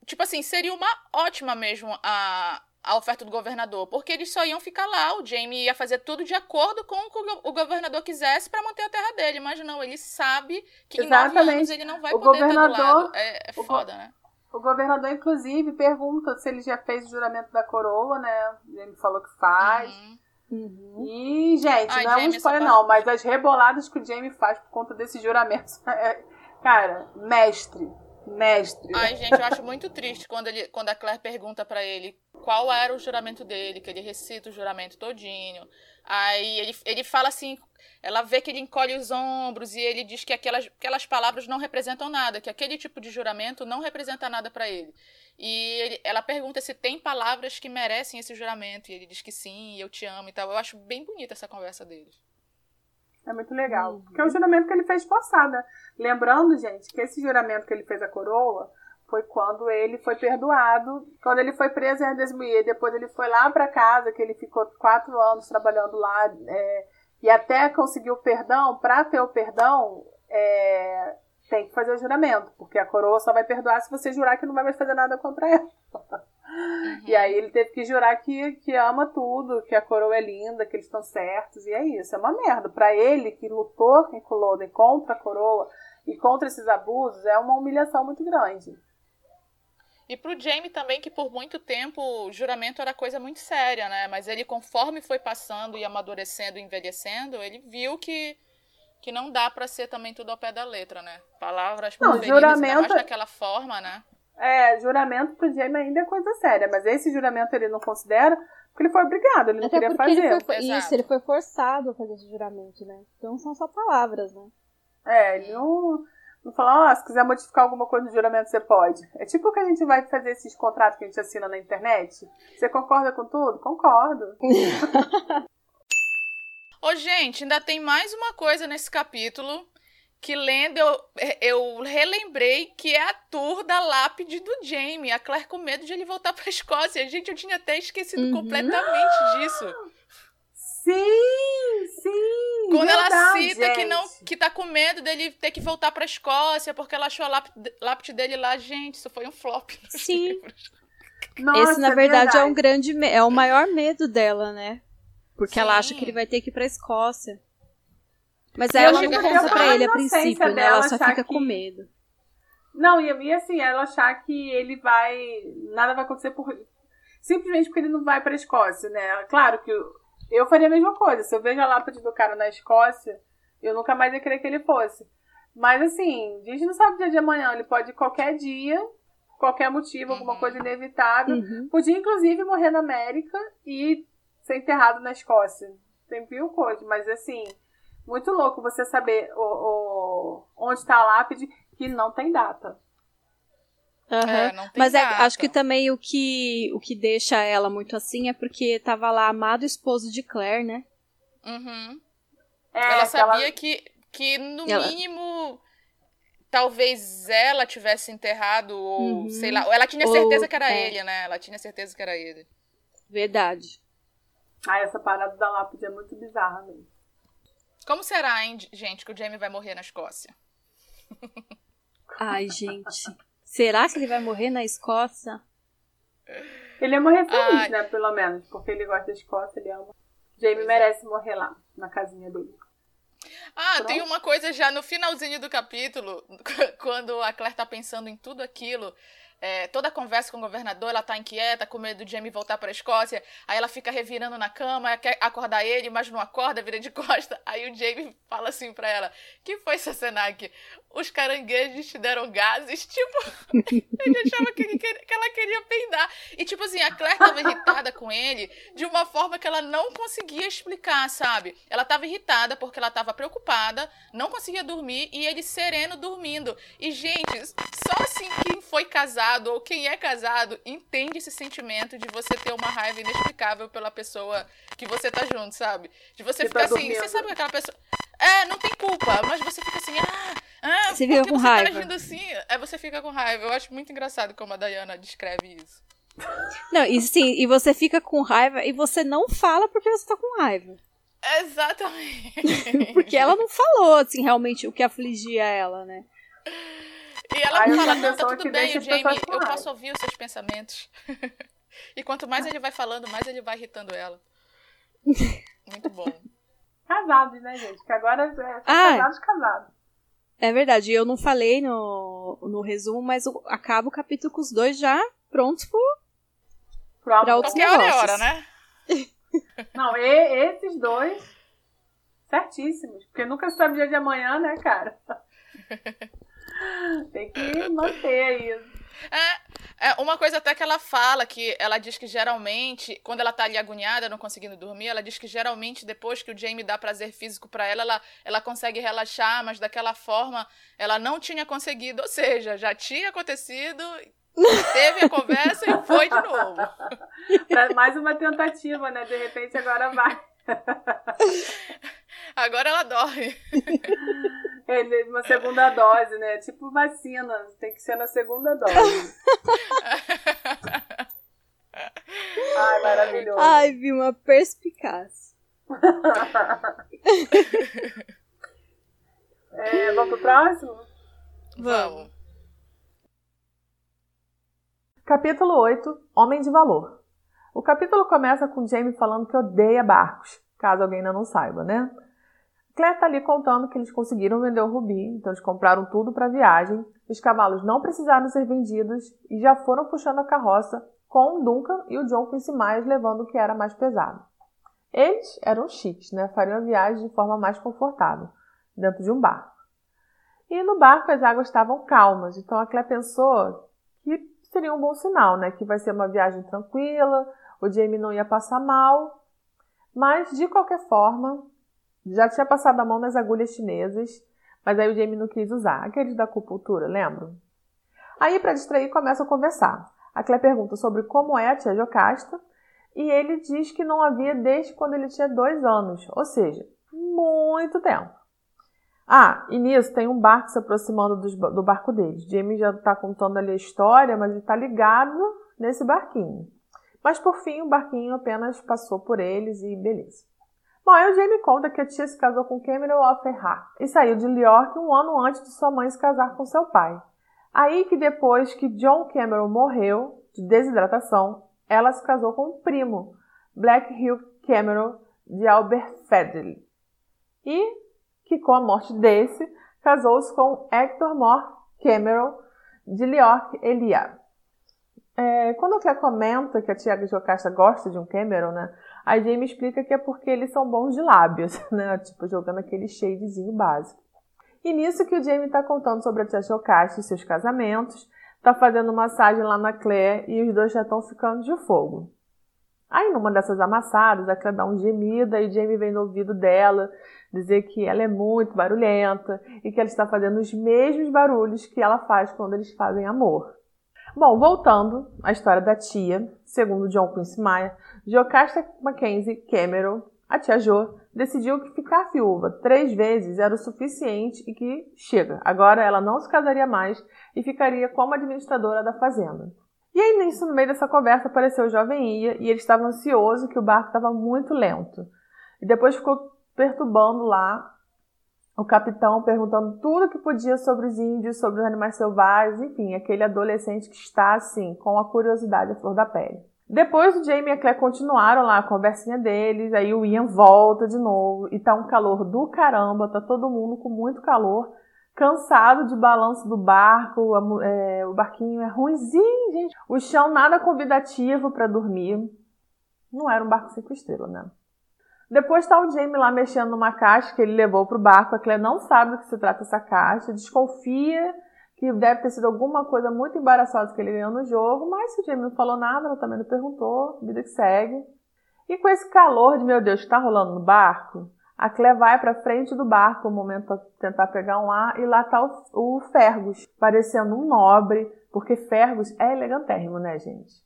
tipo assim, seria uma ótima mesmo a, a oferta do governador, porque eles só iam ficar lá, o Jamie ia fazer tudo de acordo com o que o governador quisesse para manter a terra dele, mas não, ele sabe que Exatamente. em nove anos ele não vai o poder governador, estar do lado. É, é foda, né? O governador, inclusive, pergunta se ele já fez o juramento da coroa, né? Ele falou que faz. Uhum. Uhum. E, gente, Ai, não é um spoiler, não, mas as reboladas que o Jamie faz por conta desse juramento. É, cara, mestre mestre. Ai, gente, eu acho muito triste quando, ele, quando a Claire pergunta para ele qual era o juramento dele, que ele recita o juramento todinho. Aí ele, ele fala assim, ela vê que ele encolhe os ombros e ele diz que aquelas, aquelas palavras não representam nada, que aquele tipo de juramento não representa nada para ele. E ele, ela pergunta se tem palavras que merecem esse juramento, e ele diz que sim, eu te amo e tal. Eu acho bem bonita essa conversa deles. É muito legal. Uhum. Porque é o juramento que ele fez forçada. Lembrando, gente, que esse juramento que ele fez a coroa foi quando ele foi perdoado, quando ele foi preso em Ardesmuir. Depois ele foi lá para casa, que ele ficou quatro anos trabalhando lá. É, e até conseguiu o perdão. Para ter o perdão, é, tem que fazer o juramento. Porque a coroa só vai perdoar se você jurar que não vai mais fazer nada contra ela. Uhum. E aí ele teve que jurar que, que ama tudo, que a coroa é linda, que eles estão certos, e é isso, é uma merda. Para ele, que lutou em Culloden contra a coroa e contra esses abusos, é uma humilhação muito grande. E pro Jamie também, que por muito tempo o juramento era coisa muito séria, né? Mas ele, conforme foi passando e amadurecendo e envelhecendo, ele viu que, que não dá para ser também tudo ao pé da letra, né? Palavras não, juramento... mais daquela forma, né? É, juramento pro Jamie ainda é coisa séria, mas esse juramento ele não considera porque ele foi obrigado, ele não Até queria fazer. Ele foi, isso, ele foi forçado a fazer esse juramento, né? Então são só palavras, né? É, ele não, não falou, oh, se quiser modificar alguma coisa no juramento, você pode. É tipo que a gente vai fazer esses contratos que a gente assina na internet. Você concorda com tudo? Concordo. Ô, gente, ainda tem mais uma coisa nesse capítulo que lendo eu, eu relembrei que é a tour da lápide do Jamie. A Claire com medo de ele voltar pra Escócia. Gente, eu tinha até esquecido uhum. completamente disso. Sim, sim. Quando verdade, ela cita gente. que não que tá com medo dele ter que voltar pra Escócia porque ela achou a lápide, lápide dele lá, gente, isso foi um flop. Sim. Nossa, Esse, na verdade, verdade, é um grande é o maior medo dela, né? Porque sim. ela acha que ele vai ter que ir pra Escócia. Mas ela não conta pra ele a princípio, né? Ela só fica que... com medo. Não, e, e assim, ela achar que ele vai. Nada vai acontecer por. Simplesmente porque ele não vai pra Escócia, né? Claro que eu, eu faria a mesma coisa. Se eu vejo a lápide do cara na Escócia, eu nunca mais ia querer que ele fosse. Mas assim, a gente não sabe o dia de amanhã. Ele pode ir qualquer dia, qualquer motivo, uhum. alguma coisa inevitável. Uhum. Podia, inclusive, morrer na América e ser enterrado na Escócia. Tem mil coisas, mas assim, muito louco você saber o, o onde está a lápide que não tem data. Uhum. É, Mas é, acho que também o que, o que deixa ela muito assim é porque tava lá amado esposo de Claire, né? Uhum. É, ela sabia ela... que, que, no ela... mínimo, talvez ela tivesse enterrado, ou uhum. sei lá. Ela tinha certeza ou, que era é. ele, né? Ela tinha certeza que era ele. Verdade. Ah, essa parada da lápide é muito bizarra mesmo. Como será, hein, gente, que o Jamie vai morrer na Escócia? Ai, gente. Será que ele vai morrer na Escócia? Ele ia morrer feliz, Ai. né? Pelo menos. Porque ele gosta da Escócia, ele ama. Jamie é. merece morrer lá, na casinha dele. Ah, Pronto. tem uma coisa já no finalzinho do capítulo, quando a Claire tá pensando em tudo aquilo é, toda a conversa com o governador, ela tá inquieta, com medo do Jamie voltar para a Escócia. Aí ela fica revirando na cama, quer acordar ele, mas não acorda, vira de costa. Aí o Jamie fala assim para ela: Que foi, Sassenaki? Os caranguejos te deram gases? Tipo, ele achava que, que ela queria peidar. E tipo assim, a Claire tava irritada com ele de uma forma que ela não conseguia explicar, sabe? Ela tava irritada porque ela tava preocupada, não conseguia dormir e ele sereno dormindo. E, gente, só assim quem foi casado ou quem é casado entende esse sentimento de você ter uma raiva inexplicável pela pessoa que você tá junto, sabe? De você que ficar tá assim, você sabe que aquela pessoa. É, não tem culpa, mas você fica assim, ah, ah você fica com você tá raiva. tá agindo assim? É, você fica com raiva. Eu acho muito engraçado como a Dayana descreve isso. Não, e sim, e você fica com raiva e você não fala porque você tá com raiva. Exatamente. porque ela não falou, assim, realmente o que afligia ela, né? E ela Aí fala, não, tá tudo bem, Jamie, eu posso ouvir os seus pensamentos. e quanto mais ele vai falando, mais ele vai irritando ela. Muito bom. Casados, né, gente? Que agora é ah, casados, casados. É verdade, eu não falei no, no resumo, mas acaba o capítulo com os dois já prontos pro, pra outros Qualquer negócios. hora é hora, né? Não, e, esses dois, certíssimos. Porque nunca sabe o dia de amanhã, né, cara? Tem que manter isso. É, é, uma coisa até que ela fala, que ela diz que geralmente, quando ela tá ali agoniada, não conseguindo dormir, ela diz que geralmente depois que o Jamie dá prazer físico para ela, ela, ela consegue relaxar, mas daquela forma ela não tinha conseguido, ou seja, já tinha acontecido, teve a conversa e foi de novo. mais uma tentativa, né? De repente agora vai. Agora ela dorme. Ele, uma segunda dose, né? Tipo vacina, tem que ser na segunda dose. Ai, maravilhoso. Ai, vi uma perspicaz. é, vamos pro próximo? Vamos. Capítulo 8 Homem de Valor. O capítulo começa com Jamie falando que odeia barcos, caso alguém ainda não saiba, né? Claire está ali contando que eles conseguiram vender o rubi, então eles compraram tudo para a viagem. Os cavalos não precisaram ser vendidos e já foram puxando a carroça com o Duncan e o John Quincy Myers levando o que era mais pesado. Eles eram chiques, né? Fariam a viagem de forma mais confortável, dentro de um barco. E no barco as águas estavam calmas, então a Claire pensou que seria um bom sinal, né? Que vai ser uma viagem tranquila, o Jamie não ia passar mal. Mas, de qualquer forma, já tinha passado a mão nas agulhas chinesas, mas aí o Jamie não quis usar. Aqueles da acupuntura, lembram? Aí, para distrair, começa a conversar. A Claire pergunta sobre como é a tia Jocasta, e ele diz que não havia desde quando ele tinha dois anos, ou seja, muito tempo. Ah, e nisso tem um barco se aproximando do barco deles. Jamie já está contando ali a história, mas ele está ligado nesse barquinho. Mas por fim, o barquinho apenas passou por eles e beleza. Bom, aí o Jamie conta que a tia se casou com Cameron Offerhart e saiu de York um ano antes de sua mãe se casar com seu pai. Aí que depois que John Cameron morreu de desidratação, ela se casou com um primo, Black Hill Cameron de Aberfedley. E que com a morte desse, casou-se com Hector Moore Cameron de York Eliab. É, quando a Claire comenta que a tia Jocasta gosta de um Cameron, né? A Jamie explica que é porque eles são bons de lábios, né? Tipo, jogando aquele shadezinho básico. E nisso que o Jamie está contando sobre a tia Jocasta e seus casamentos, tá fazendo massagem lá na Claire e os dois já estão ficando de fogo. Aí, numa dessas amassadas, a Claire dá um gemida e o Jamie vem no ouvido dela dizer que ela é muito barulhenta e que ela está fazendo os mesmos barulhos que ela faz quando eles fazem amor. Bom, voltando à história da tia, segundo John Quincy Maia, Jocasta Mackenzie Cameron, a tia Jo, decidiu que ficar viúva três vezes era o suficiente e que chega. Agora ela não se casaria mais e ficaria como administradora da fazenda. E aí, nisso, no meio dessa conversa, apareceu o jovem Ia e ele estava ansioso que o barco estava muito lento. E depois ficou perturbando lá o capitão, perguntando tudo que podia sobre os índios, sobre os animais selvagens, enfim, aquele adolescente que está assim, com a curiosidade à flor da pele. Depois o Jamie e a Claire continuaram lá a conversinha deles, aí o Ian volta de novo e tá um calor do caramba, tá todo mundo com muito calor, cansado de balanço do barco, a, é, o barquinho é ruimzinho, gente. O chão nada convidativo para dormir. Não era um barco cinco estrelas, né? Depois está o Jamie lá mexendo numa caixa que ele levou para o barco. A Claire não sabe do que se trata essa caixa, desconfia que deve ter sido alguma coisa muito embaraçosa que ele ganhou no jogo, mas se o Jamie não falou nada, ela também não perguntou, vida que segue. E com esse calor de meu Deus que está rolando no barco, a Claire vai para frente do barco um momento para tentar pegar um ar e lá está o, o Fergus, parecendo um nobre, porque Fergus é elegantérrimo, né, gente?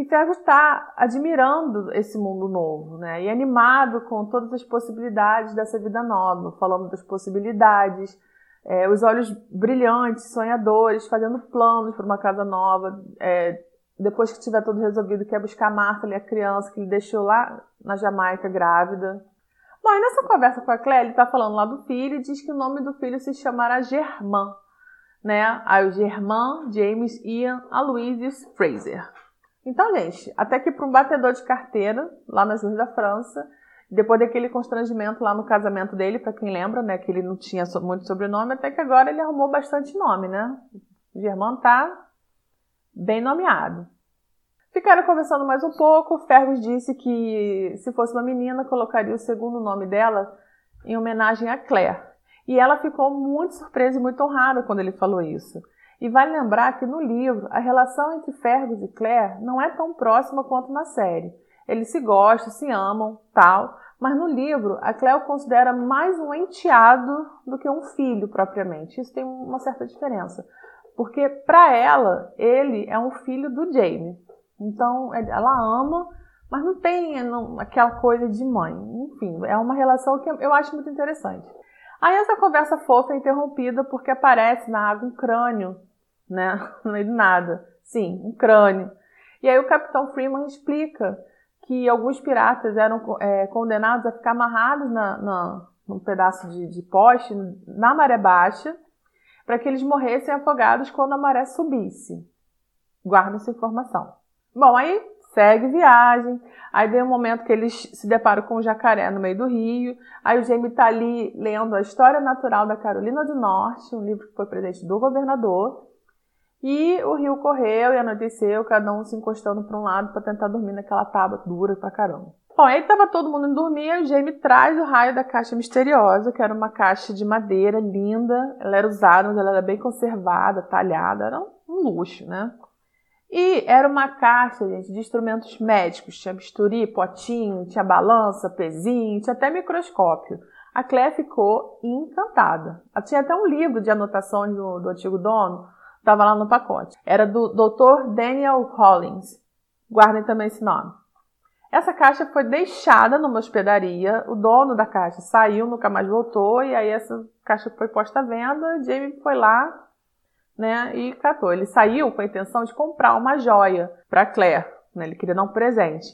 E Fergus está admirando esse mundo novo, né? E animado com todas as possibilidades dessa vida nova, falando das possibilidades, é, os olhos brilhantes, sonhadores, fazendo planos para uma casa nova. É, depois que tiver tudo resolvido, quer buscar Martha, ali, a criança que ele deixou lá na Jamaica grávida. Bom, e nessa conversa com a Claire, ele está falando lá do filho e diz que o nome do filho se chamará Germain, né? Aí o James, Ian, Aloysius Fraser. Então, gente, até que para um batedor de carteira, lá nas ruas da França, depois daquele constrangimento lá no casamento dele, para quem lembra, né, que ele não tinha muito sobrenome, até que agora ele arrumou bastante nome, né? O Germán tá bem nomeado. Ficaram conversando mais um pouco. Fergus disse que se fosse uma menina, colocaria o segundo nome dela em homenagem a Claire. E ela ficou muito surpresa e muito honrada quando ele falou isso. E vale lembrar que no livro a relação entre Fergus e Claire não é tão próxima quanto na série. Eles se gostam, se amam, tal, mas no livro a Claire o considera mais um enteado do que um filho propriamente. Isso tem uma certa diferença, porque para ela ele é um filho do Jamie. Então ela ama, mas não tem aquela coisa de mãe. Enfim, é uma relação que eu acho muito interessante. Aí essa conversa fofa é interrompida porque aparece na água um crânio né? No meio do nada. Sim, um crânio. E aí o Capitão Freeman explica que alguns piratas eram é, condenados a ficar amarrados na, na, num pedaço de, de poste na maré baixa para que eles morressem afogados quando a maré subisse. Guarda essa informação. Bom, aí segue viagem. Aí vem um momento que eles se deparam com um jacaré no meio do rio. Aí o Jamie está ali lendo a História Natural da Carolina do Norte, um livro que foi presente do governador. E o rio correu e anoiteceu, cada um se encostando para um lado para tentar dormir naquela tábua dura pra caramba. Bom, aí tava todo mundo indo dormir e o Jamie traz o raio da caixa misteriosa, que era uma caixa de madeira linda. Ela era usada, mas ela era bem conservada, talhada, era um luxo, né? E era uma caixa, gente, de instrumentos médicos. Tinha bisturi, potinho, tinha balança, pezinho, tinha até microscópio. A Claire ficou encantada. Tinha até um livro de anotações do, do antigo dono, estava lá no pacote. Era do Dr. Daniel Collins. Guardem também esse nome. Essa caixa foi deixada numa hospedaria, o dono da caixa saiu, nunca mais voltou, e aí essa caixa foi posta à venda, Jamie foi lá, né, e catou. Ele saiu com a intenção de comprar uma joia para Claire, né, ele queria dar um presente.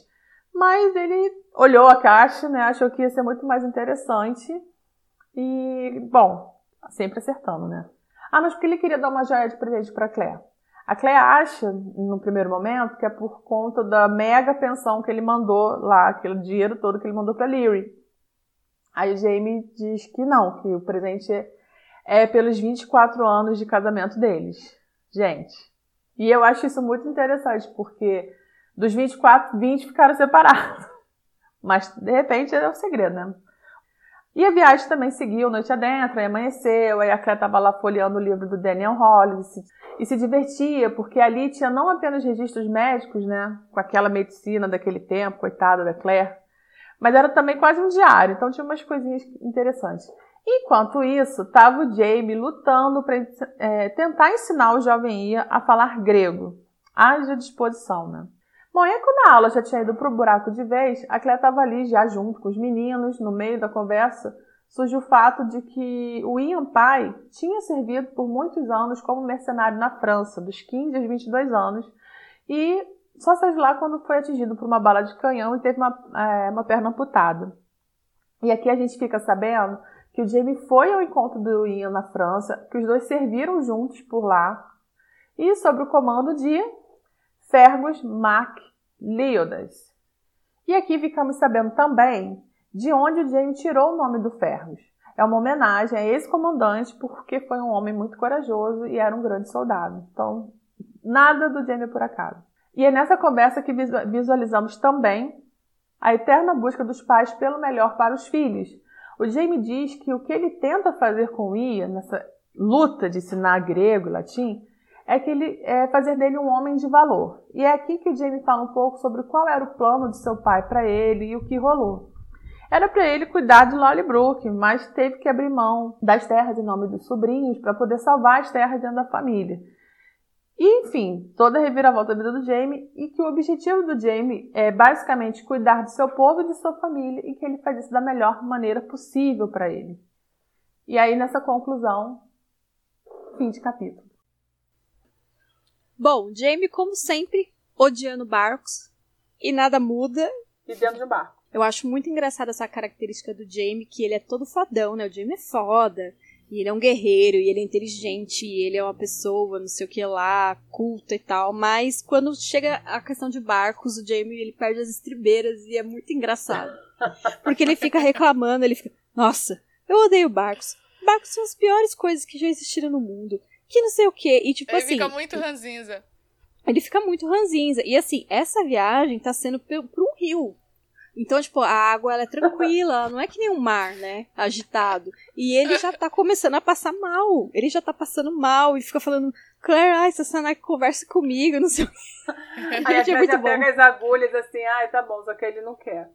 Mas ele olhou a caixa, né, achou que ia ser muito mais interessante, e, bom, sempre acertando, né. Ah, mas por que ele queria dar uma joia de presente para Claire? A Claire acha, no primeiro momento, que é por conta da mega pensão que ele mandou lá, aquele dinheiro todo que ele mandou para Leary. Aí Jamie diz que não, que o presente é pelos 24 anos de casamento deles. Gente. E eu acho isso muito interessante, porque dos 24, 20 ficaram separados. Mas, de repente, é o um segredo, né? E a viagem também seguiu noite adentro, aí amanheceu, aí a Clé estava lá folheando o livro do Daniel Hollis e se divertia, porque ali tinha não apenas registros médicos, né, com aquela medicina daquele tempo, coitada da Claire, mas era também quase um diário, então tinha umas coisinhas interessantes. Enquanto isso, estava o Jamie lutando para é, tentar ensinar o jovem Ian a falar grego. Haja disposição, né? E quando a aula já tinha ido para o buraco de vez, a Clé estava ali já junto com os meninos, no meio da conversa, surge o fato de que o Ian pai tinha servido por muitos anos como mercenário na França, dos 15 aos 22 anos, e só saiu de lá quando foi atingido por uma bala de canhão e teve uma, é, uma perna amputada. E aqui a gente fica sabendo que o Jamie foi ao encontro do Ian na França, que os dois serviram juntos por lá, e sob o comando de Fergus Mac Leodas. E aqui ficamos sabendo também de onde o Jamie tirou o nome do Fergus. É uma homenagem a esse comandante porque foi um homem muito corajoso e era um grande soldado. Então, nada do Jamie por acaso. E é nessa conversa que visualizamos também a eterna busca dos pais pelo melhor para os filhos. O Jamie diz que o que ele tenta fazer com Ia, nessa luta de ensinar grego e latim, é que ele é fazer dele um homem de valor. E é aqui que o Jamie fala um pouco sobre qual era o plano de seu pai para ele e o que rolou. Era para ele cuidar de Lollybrook, mas teve que abrir mão das terras em nome dos sobrinhos para poder salvar as terras dentro da família. E, enfim, toda a reviravolta da vida do Jamie e que o objetivo do Jamie é basicamente cuidar do seu povo e de sua família e que ele faz isso da melhor maneira possível para ele. E aí, nessa conclusão, fim de capítulo. Bom, Jamie, como sempre, odiando barcos e nada muda. E dentro de um barco. Eu acho muito engraçada essa característica do Jamie, que ele é todo fodão, né? O Jamie é foda. E ele é um guerreiro, e ele é inteligente, e ele é uma pessoa, não sei o que lá, culta e tal. Mas quando chega a questão de barcos, o Jamie ele perde as estribeiras e é muito engraçado. Porque ele fica reclamando, ele fica, nossa, eu odeio barcos. Barcos são as piores coisas que já existiram no mundo. Que não sei o que. E tipo ele assim. Ele fica muito ranzinza. Ele fica muito ranzinza. E assim, essa viagem tá sendo pro, pro rio. Então, tipo, a água ela é tranquila, não é que nem um mar, né? Agitado. E ele já tá começando a passar mal. Ele já tá passando mal e fica falando, Claire, ai, Sassanaki conversa comigo, não sei o que. Aí a é muito já bom. pega as agulhas assim, ai, tá bom, só que ele não quer.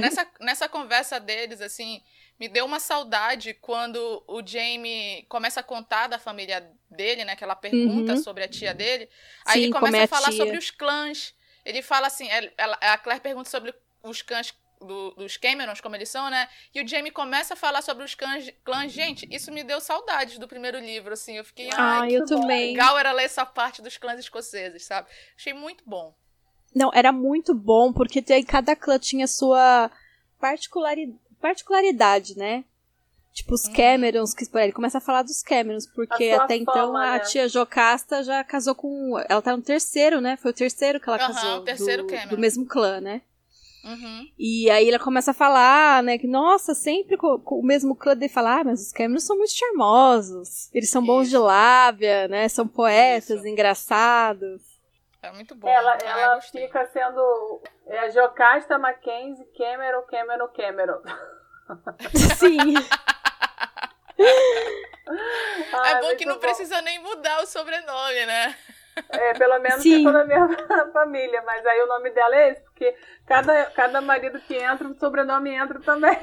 nessa, nessa conversa deles, assim, me deu uma saudade quando o Jamie começa a contar da família dele, né? Que ela pergunta uhum. sobre a tia dele. Aí Sim, ele começa é a falar tia. sobre os clãs. Ele fala assim, ela, a Claire pergunta sobre os clãs do, dos Camerons, como eles são, né? E o Jamie começa a falar sobre os clãs, clãs. Gente, isso me deu saudades do primeiro livro, assim. Eu fiquei, ah, eu também. legal era ler essa parte dos clãs escoceses, sabe? Achei muito bom. Não, era muito bom, porque cada clã tinha sua particulari particularidade, né? Tipo, os uhum. Camerons, que ele começa a falar dos Camerons, porque até então a né? tia Jocasta já casou com. Ela tá no terceiro, né? Foi o terceiro que ela uhum, casou. O terceiro do, Cameron. do mesmo clã, né? Uhum. E aí ela começa a falar, né, que nossa, sempre com, com o mesmo clã de falar, ah, mas os Camerons são muito charmosos, eles são bons de lábia, né, são poetas, Isso. engraçados. É muito bom. Ela, ah, ela fica sendo é, Jocasta, Mackenzie, Cameron, Cameron, Cameron. Sim. é bom que não bom. precisa nem mudar o sobrenome, né? É, pelo menos Sim. ficou na minha família, mas aí o nome dela é esse, porque cada, cada marido que entra, o sobrenome entra também.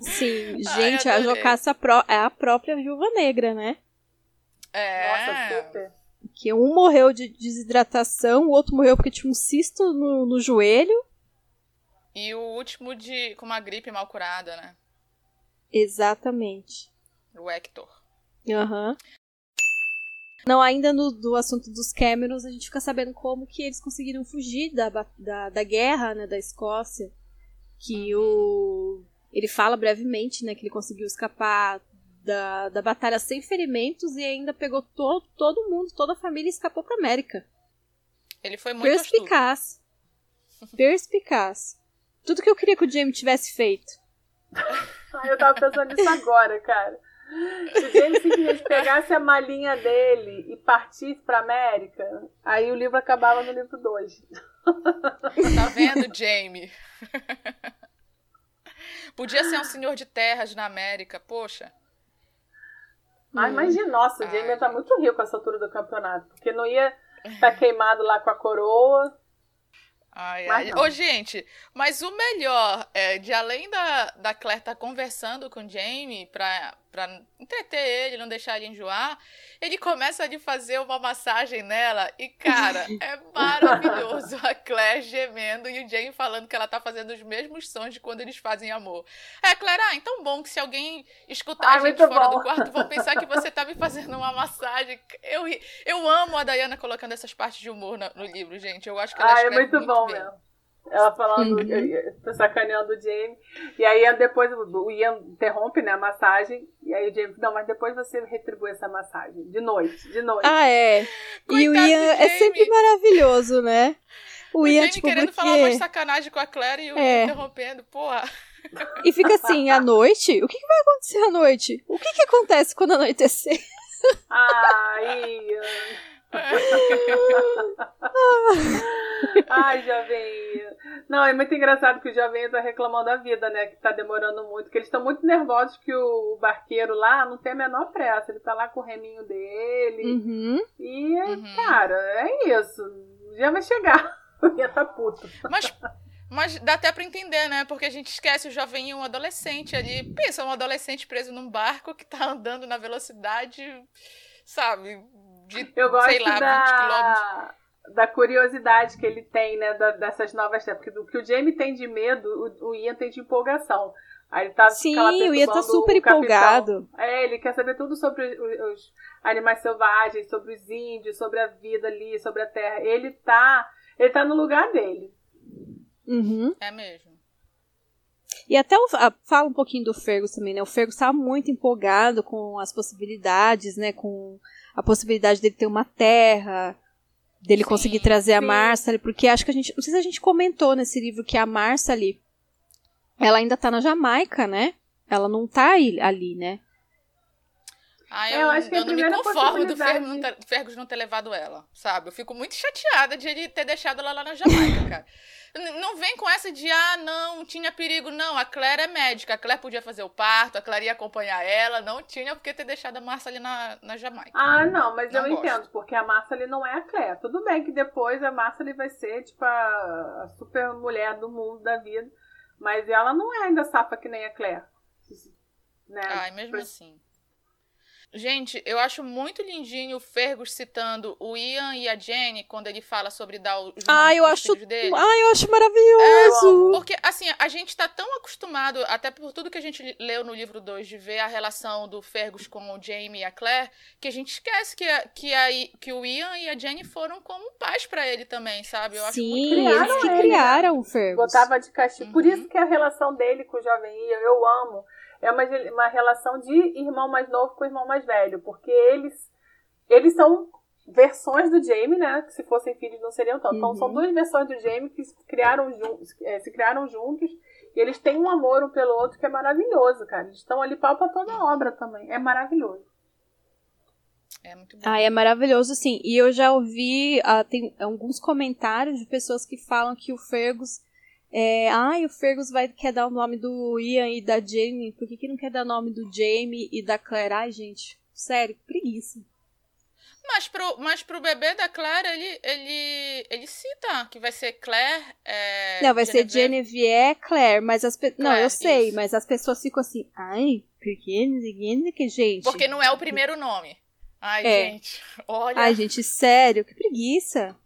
Sim, gente, Ai, a Jocasta é a própria Viúva Negra, né? É. Nossa, super. Que um morreu de desidratação, o outro morreu porque tinha um cisto no, no joelho. E o último de com uma gripe mal curada, né? Exatamente. O Hector. Aham. Uhum. Não, ainda no do assunto dos Camerons, a gente fica sabendo como que eles conseguiram fugir da, da, da guerra, né, da Escócia. Que uhum. o... Ele fala brevemente, né, que ele conseguiu escapar da, da batalha sem ferimentos e ainda pegou to, todo mundo, toda a família e escapou pra América. Ele foi muito Perspicaz. Astuto. Perspicaz. Tudo que eu queria que o Jamie tivesse feito. ah, eu tava pensando nisso agora, cara. Se o Jamie simplesmente pegasse a malinha dele e partisse pra América, aí o livro acabava no livro 2. Tá vendo, Jamie? Podia ser um senhor de terras na América, poxa. Mas imagina, nossa, o Jamie tá muito rico essa altura do campeonato, porque não ia estar tá queimado lá com a coroa. Ai, ai. Ô, gente, mas o melhor é de além da, da Claire estar tá conversando com o Jamie pra, pra entreter ele, não deixar ele enjoar, ele começa a fazer uma massagem nela e, cara, é maravilhoso a Claire gemendo e o Jamie falando que ela tá fazendo os mesmos sons de quando eles fazem amor. É, Claire, ah, então bom que se alguém escutar ah, a gente fora bom. do quarto, vão pensar que você tá me fazendo uma massagem. Eu, eu amo a Diana colocando essas partes de humor no, no livro, gente. Eu acho que ela ah, é muito, muito bom bem. mesmo. Ela falando, uhum. sacaneando o Jamie. E aí depois o Ian interrompe né, a massagem. E aí o Jamie, não, mas depois você retribui essa massagem. De noite, de noite. Ah, é. Coitado e o Ian é sempre maravilhoso, né? O, o Ian, Jamie tipo, querendo porque... falar mais sacanagem com a Claire e o é. Ian interrompendo, porra. E fica assim, à noite? O que, que vai acontecer à noite? O que, que acontece quando anoitecer? Ah, Ian. Ai, jovem. Não, é muito engraçado que o jovem tá reclamando da vida, né? Que tá demorando muito. Que eles estão muito nervosos que o barqueiro lá não tem a menor pressa. Ele tá lá com o reminho dele. Uhum. E, uhum. cara, é isso. Já vai chegar. Ia tá puto. Mas. Mas dá até pra entender, né? Porque a gente esquece o jovem um adolescente ali. Pensa, um adolescente preso num barco que tá andando na velocidade, sabe? De, eu gosto sei lá, da, 20 quilômetros. Da curiosidade que ele tem, né, da, dessas novas porque o que o Jamie tem de medo, o, o Ian tem de empolgação. Aí ele tá Sim, o Ian tá super empolgado. É, ele quer saber tudo sobre os, os, animais selvagens, sobre os índios, sobre a vida ali, sobre a terra. Ele tá, ele tá no lugar dele. Uhum. É mesmo. E até o, a, fala um pouquinho do Fergus também, né? O Fergus tá muito empolgado com as possibilidades, né? Com a possibilidade dele ter uma terra, dele sim, conseguir trazer sim. a Marcia, porque acho que a gente, não sei se a gente comentou nesse livro que a Marcia ali, ela ainda tá na Jamaica, né? Ela não tá ali, né? Ah, eu, eu, acho que eu não me conformo do Fergus não, ter, levado ela, sabe? Eu fico muito chateada de ele ter deixado ela lá na Jamaica, cara. Não vem com essa de, ah, não, tinha perigo. Não, a Claire é médica. A Claire podia fazer o parto, a Claire ia acompanhar ela. Não tinha porque ter deixado a Marcia ali na, na Jamaica. Ah, não, mas não eu gosto. entendo, porque a Marcia ali não é a Claire. Tudo bem que depois a Marcia ali vai ser, tipo, a, a super mulher do mundo da vida. Mas ela não é ainda safa que nem a Claire. Né? Ai, mesmo pra... assim. Gente, eu acho muito lindinho o Fergus citando o Ian e a Jenny quando ele fala sobre dar os ah, eu acho, dele. Ah, eu acho maravilhoso. É, porque, assim, a gente tá tão acostumado, até por tudo que a gente leu no livro 2, de ver a relação do Fergus com o Jamie e a Claire, que a gente esquece que, a, que, a, que o Ian e a Jenny foram como pais para ele também, sabe? Eu Sim, eles que criaram o Fergus. Botava de castigo. Uhum. Por isso que a relação dele com o jovem Ian, eu amo é uma, uma relação de irmão mais novo com irmão mais velho, porque eles, eles são versões do Jamie, né? Que se fossem filhos não seriam tanto. Uhum. Então são uhum. duas versões do Jamie que se criaram, é, se criaram juntos e eles têm um amor um pelo outro que é maravilhoso, cara. Eles estão ali pau pra toda a obra também. É maravilhoso. É muito bom. Ah, é maravilhoso, sim. E eu já ouvi, ah, tem alguns comentários de pessoas que falam que o Fergus é, ai, o Fergus vai, quer dar o nome do Ian e da Jamie. Por que, que não quer dar o nome do Jamie e da Claire? Ai, gente, sério, preguiça. Mas pro, mas pro bebê da Claire, ele, ele, ele cita que vai ser Claire. É, não, vai Genevieve. ser Genevieve Claire, mas as pessoas. Não, eu sei, isso. mas as pessoas ficam assim. Ai, por que, que gente? Porque não é o primeiro nome. Ai, é. gente, olha. Ai, gente, sério, que preguiça.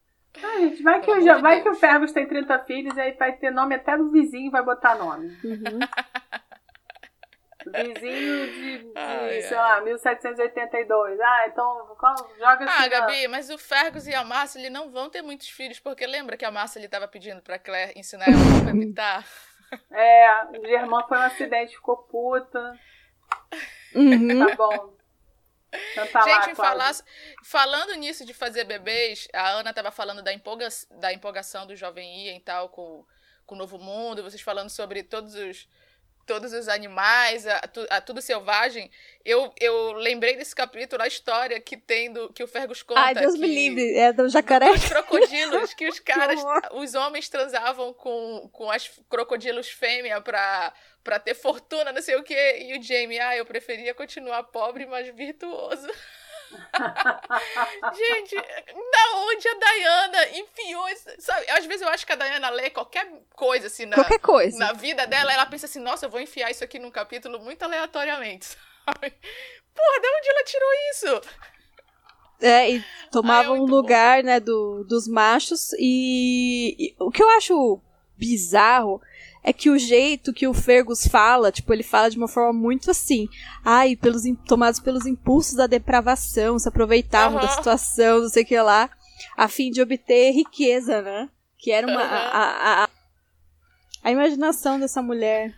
Ah, gente, vai que, o, vai que o Fergus tem 30 filhos e aí vai ter nome até do vizinho vai botar nome. Uhum. Vizinho de, de ai, sei ai. lá, 1782. Ah, então joga Ah, Gabi, mas o Fergus e a Márcia ele não vão ter muitos filhos, porque lembra que a Márcia ele tava pedindo pra Claire ensinar ela como evitar? É, o Germán foi um acidente, ficou puta. Uhum. Tá bom. Tá Gente, falar, falando nisso de fazer bebês, a Ana estava falando da, empolga, da empolgação do jovem Ian e tal com, com o Novo Mundo, vocês falando sobre todos os todos os animais, a, a, tudo selvagem, eu, eu lembrei desse capítulo, a história que tem do que o Fergus conta. Ai, Deus que, me livre, é do jacaré. Os crocodilos, que os caras, que os homens transavam com, com as crocodilos fêmea pra, pra ter fortuna, não sei o quê. E o Jamie, ah, eu preferia continuar pobre, mas virtuoso. Gente, da onde a Diana enfiou isso? Sabe? Às vezes eu acho que a Diana lê qualquer coisa assim na, qualquer coisa. na vida dela, ela pensa assim, nossa, eu vou enfiar isso aqui num capítulo muito aleatoriamente, sabe? Porra, de onde ela tirou isso? É, e tomava um lugar, bom. né, do, dos machos e, e o que eu acho bizarro é que o jeito que o Fergus fala, tipo, ele fala de uma forma muito assim, ai, pelos, tomados pelos impulsos da depravação, se aproveitavam uhum. da situação, não sei o que lá, a fim de obter riqueza, né? Que era uma. Uhum. A, a, a, a, imaginação dessa mulher.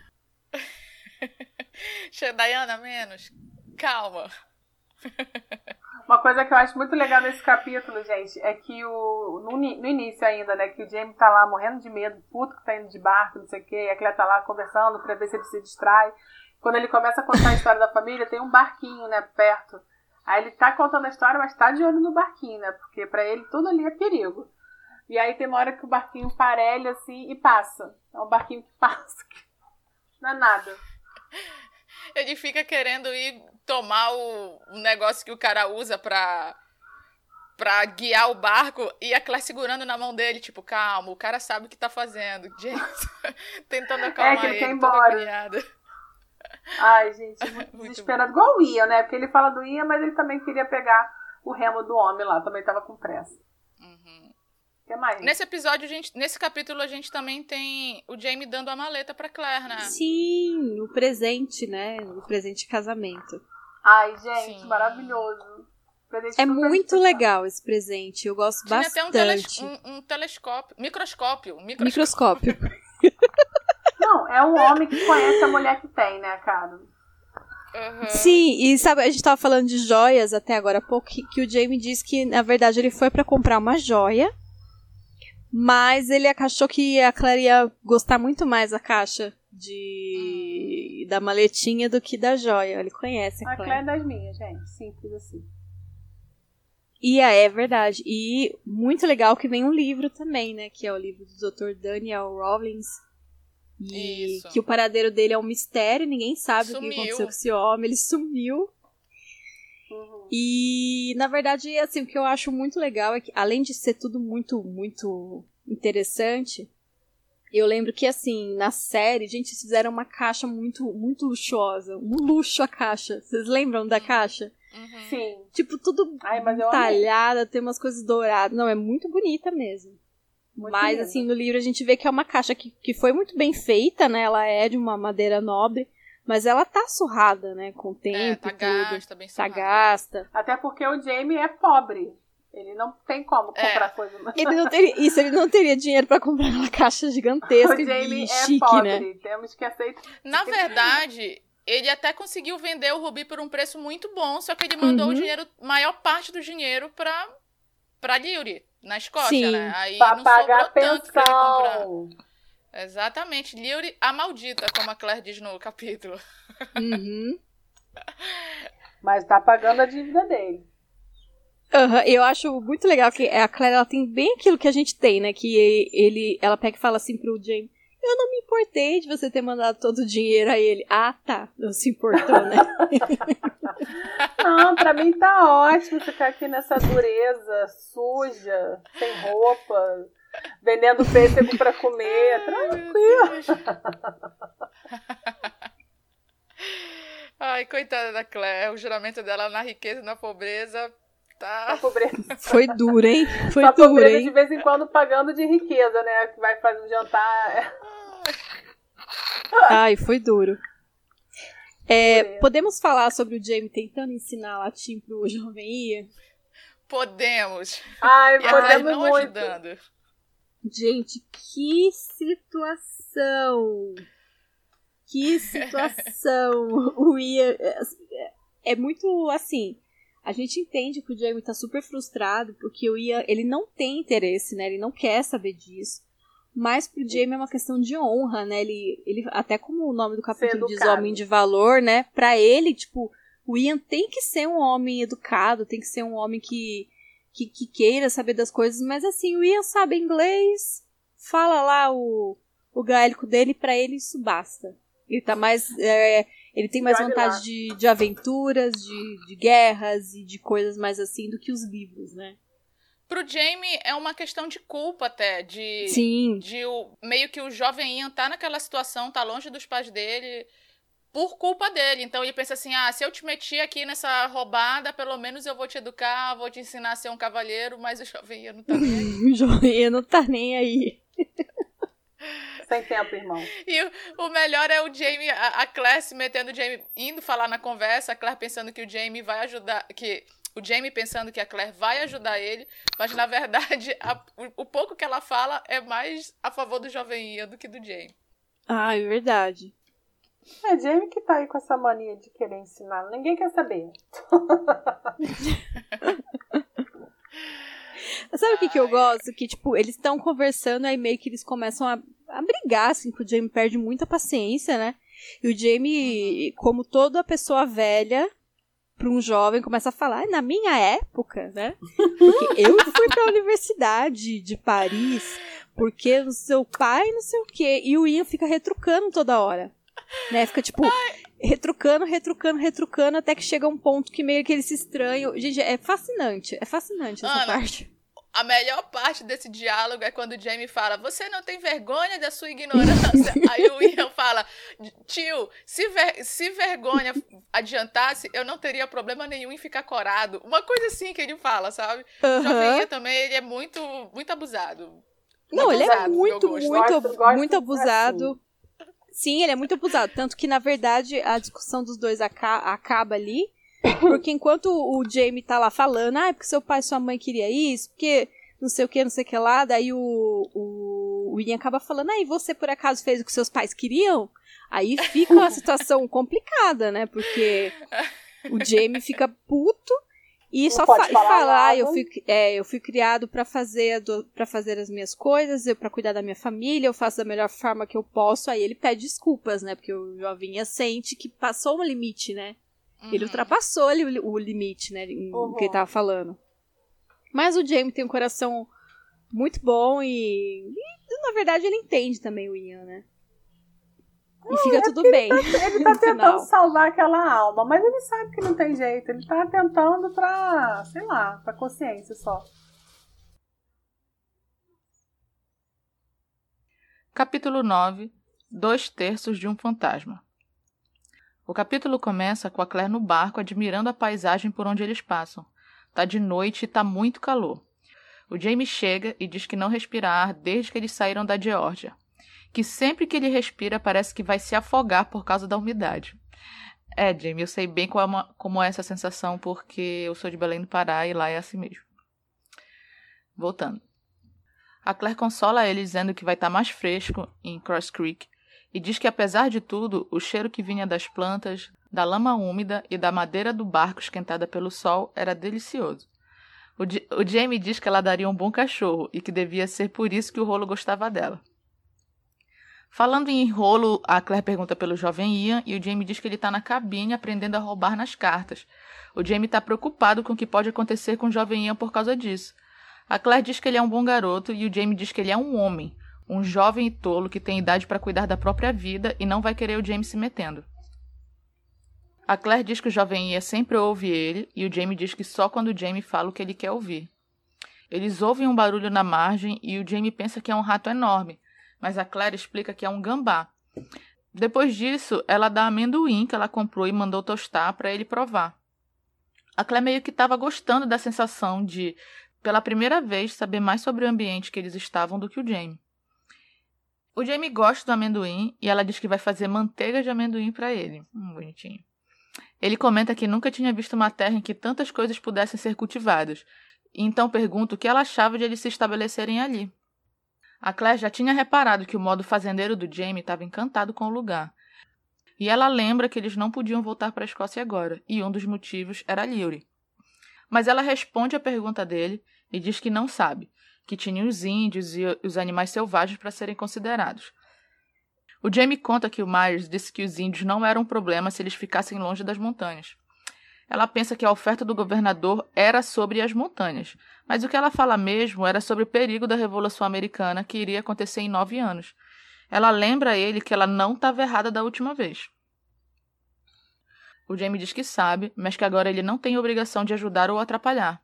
Diana, menos. Calma. Uma coisa que eu acho muito legal nesse capítulo, gente, é que o, no, no início ainda, né, que o Jamie tá lá morrendo de medo, puto que tá indo de barco, não sei o quê, e a Claire tá lá conversando pra ver se ele se distrai. Quando ele começa a contar a história da família, tem um barquinho, né, perto. Aí ele tá contando a história, mas tá de olho no barquinho, né, porque para ele tudo ali é perigo. E aí tem uma hora que o barquinho parelha assim e passa. É um barquinho que passa. Não é nada. Ele fica querendo ir tomar o, o negócio que o cara usa pra, pra guiar o barco e a Claire segurando na mão dele, tipo, calma, o cara sabe o que tá fazendo. James tentando acalmar é, que ele. quer embora. Ai, gente, muito, muito desesperado. Bom. Igual o Ian, né? Porque ele fala do Ian, mas ele também queria pegar o remo do homem lá, também tava com pressa. Que mais? Nesse episódio, a gente, nesse capítulo, a gente também tem o Jamie dando a maleta pra Claire, né? Sim, o presente, né? O presente de casamento. Ai, gente, Sim. maravilhoso. é muito legal esse presente. Eu gosto Tinha bastante. Até um, teles, um, um telescópio, microscópio, microscópio. microscópio. Não, é um homem que conhece a mulher que tem, né, cara? Uhum. Sim, e sabe, a gente tava falando de joias até agora há pouco, que, que o Jamie disse que, na verdade, ele foi para comprar uma joia, mas ele achou que a Claire ia gostar muito mais da caixa de da maletinha do que da joia. Ele conhece a, a Claire. é das minhas, gente. Simples assim. E é, é verdade. E muito legal que vem um livro também, né? Que é o livro do Dr. Daniel Rawlings. E Isso. que o paradeiro dele é um mistério, ninguém sabe sumiu. o que aconteceu com esse homem, ele sumiu. Uhum. E na verdade, assim, o que eu acho muito legal é que, além de ser tudo muito, muito interessante, eu lembro que, assim, na série, gente, eles fizeram uma caixa muito, muito luxuosa. Um luxo a caixa. Vocês lembram da caixa? Uhum. Sim. Tipo, tudo Ai, talhada, tem umas coisas douradas. Não, é muito bonita mesmo. Muito mas, assim, no livro a gente vê que é uma caixa que, que foi muito bem feita, né? Ela é de uma madeira nobre. Mas ela tá surrada, né? Com o tempo é, tá e tudo. Gasta, bem tá gasta. Até porque o Jamie é pobre. Ele não tem como é. comprar é. coisa. Ele não teria, isso, ele não teria dinheiro para comprar uma caixa gigantesca o Jamie de chique, é pobre. né? Temos que aceitar. Na verdade, ele até conseguiu vender o Rubi por um preço muito bom, só que ele mandou uhum. o dinheiro, maior parte do dinheiro para para Liuri, na Escócia, Sim, né? Aí pra não pagar sobrou tanto pra ele comprar. Exatamente, Liuri a maldita, como a Claire diz no capítulo. Uhum. Mas tá pagando a dívida dele. Uhum, eu acho muito legal que a Claire ela tem bem aquilo que a gente tem, né? Que ele, ela pega e fala assim pro James: Eu não me importei de você ter mandado todo o dinheiro a ele. Ah, tá. Não se importou, né? não, pra mim tá ótimo ficar aqui nessa dureza, suja, sem roupa, vendendo pêssego pra comer. Tranquilo. Ai, coitada da Claire. O juramento dela na riqueza e na pobreza Tá. pobreza. Foi duro, hein? Foi Só duro, pobreza hein? de vez em quando pagando de riqueza, né? Que vai fazer um jantar. Ai, foi duro. É, podemos falar sobre o Jamie tentando ensinar latim pro jovem Ian? Podemos. Ai, e podemos não muito. ajudando. Gente, que situação! Que situação! o Ian é, é muito assim a gente entende que o Jamie tá super frustrado porque o Ian, ele não tem interesse, né? Ele não quer saber disso. mas pro Jamie é uma questão de honra, né? Ele, ele até como o nome do capítulo diz homem de valor, né? Para ele, tipo, o Ian tem que ser um homem educado, tem que ser um homem que, que, que queira saber das coisas, mas assim, o Ian sabe inglês, fala lá o, o gaélico dele, para ele isso basta. Ele tá mais. É, ele tem mais vontade de, de aventuras, de, de guerras e de coisas mais assim do que os livros, né? Pro Jamie é uma questão de culpa até, de Sim. de o, meio que o jovem Ian tá naquela situação, tá longe dos pais dele por culpa dele. Então ele pensa assim: "Ah, se eu te meti aqui nessa roubada, pelo menos eu vou te educar, vou te ensinar a ser um cavalheiro", mas o jovem Ian não tá nem aí. o jovem Ian não tá nem aí. Sem tempo, irmão. E o, o melhor é o Jamie, a, a Claire se metendo o Jamie, indo falar na conversa, a Claire pensando que o Jamie vai ajudar, que o Jamie pensando que a Claire vai ajudar ele, mas na verdade a, o, o, pouco que ela fala é mais a favor do jovem Ian do que do Jamie. Ah, é verdade. É Jamie que tá aí com essa mania de querer ensinar. Ninguém quer saber. Sabe o que, que eu gosto? Que, tipo, eles estão conversando, aí meio que eles começam a, a brigar, assim, que o Jamie perde muita paciência, né? E o Jamie, como toda pessoa velha, para um jovem começa a falar, na minha época, né? Porque eu fui para a universidade de Paris, porque o seu pai não sei o quê. E o Ian fica retrucando toda hora. Né? Fica tipo retrucando, retrucando, retrucando, até que chega um ponto que meio que eles se estranham. Gente, é fascinante. É fascinante essa Ana, parte. A melhor parte desse diálogo é quando o Jamie fala: Você não tem vergonha da sua ignorância? Aí o Ian fala: Tio, se, ver, se vergonha adiantasse, eu não teria problema nenhum em ficar corado. Uma coisa assim que ele fala, sabe? Uhum. O Jovem Ian também, ele é muito, muito abusado. Não, ele é muito, muito, muito, muito abusado. Sim, ele é muito abusado. Tanto que, na verdade, a discussão dos dois aca acaba ali porque enquanto o Jamie tá lá falando, ah, é porque seu pai e sua mãe queria isso, porque não sei o que, não sei o que lá, daí o, o, o Ian acaba falando, ah, e você por acaso fez o que seus pais queriam? Aí fica uma situação complicada, né? Porque o Jamie fica puto e não só fa fala, ah, eu fui, é, eu fui criado para fazer para fazer as minhas coisas, para cuidar da minha família, eu faço da melhor forma que eu posso. Aí ele pede desculpas, né? Porque o jovinha sente que passou um limite, né? Uhum. Ele ultrapassou ali o, o limite, né? Em, uhum. que ele tava falando. Mas o Jamie tem um coração muito bom e, e na verdade ele entende também o Ian, né? E fica é tudo bem. Ele tá, ele tá tentando final. salvar aquela alma, mas ele sabe que não tem jeito. Ele tá tentando pra, sei lá, pra consciência só. Capítulo 9 Dois terços de um fantasma. O capítulo começa com a Claire no barco admirando a paisagem por onde eles passam. Tá de noite e tá muito calor. O Jamie chega e diz que não respira ar desde que eles saíram da Geórgia. Que sempre que ele respira parece que vai se afogar por causa da umidade. É, Jamie, eu sei bem como, é como é essa sensação porque eu sou de Belém do Pará e lá é assim mesmo. Voltando. A Claire consola ele dizendo que vai estar tá mais fresco em Cross Creek e diz que, apesar de tudo, o cheiro que vinha das plantas, da lama úmida e da madeira do barco esquentada pelo sol era delicioso. O, o Jamie diz que ela daria um bom cachorro e que devia ser por isso que o rolo gostava dela. Falando em rolo, a Claire pergunta pelo jovem Ian e o Jamie diz que ele está na cabine aprendendo a roubar nas cartas. O Jamie está preocupado com o que pode acontecer com o jovem Ian por causa disso. A Claire diz que ele é um bom garoto e o Jamie diz que ele é um homem, um jovem e tolo que tem idade para cuidar da própria vida e não vai querer o James se metendo. A Claire diz que o jovem Ian sempre ouve ele e o Jamie diz que só quando o Jamie fala o que ele quer ouvir. Eles ouvem um barulho na margem e o Jamie pensa que é um rato enorme, mas a Claire explica que é um gambá. Depois disso, ela dá amendoim que ela comprou e mandou tostar para ele provar. A Claire meio que estava gostando da sensação de, pela primeira vez, saber mais sobre o ambiente que eles estavam do que o Jamie. O Jamie gosta do amendoim e ela diz que vai fazer manteiga de amendoim para ele. Hum, bonitinho. Ele comenta que nunca tinha visto uma terra em que tantas coisas pudessem ser cultivadas, então pergunta o que ela achava de eles se estabelecerem ali. A Claire já tinha reparado que o modo fazendeiro do Jamie estava encantado com o lugar. E ela lembra que eles não podiam voltar para a Escócia agora, e um dos motivos era Lewry. Mas ela responde à pergunta dele e diz que não sabe, que tinha os índios e os animais selvagens para serem considerados. O Jamie conta que o Myers disse que os índios não eram um problema se eles ficassem longe das montanhas. Ela pensa que a oferta do governador era sobre as montanhas, mas o que ela fala mesmo era sobre o perigo da Revolução Americana que iria acontecer em nove anos. Ela lembra a ele que ela não estava errada da última vez. O Jamie diz que sabe, mas que agora ele não tem obrigação de ajudar ou atrapalhar.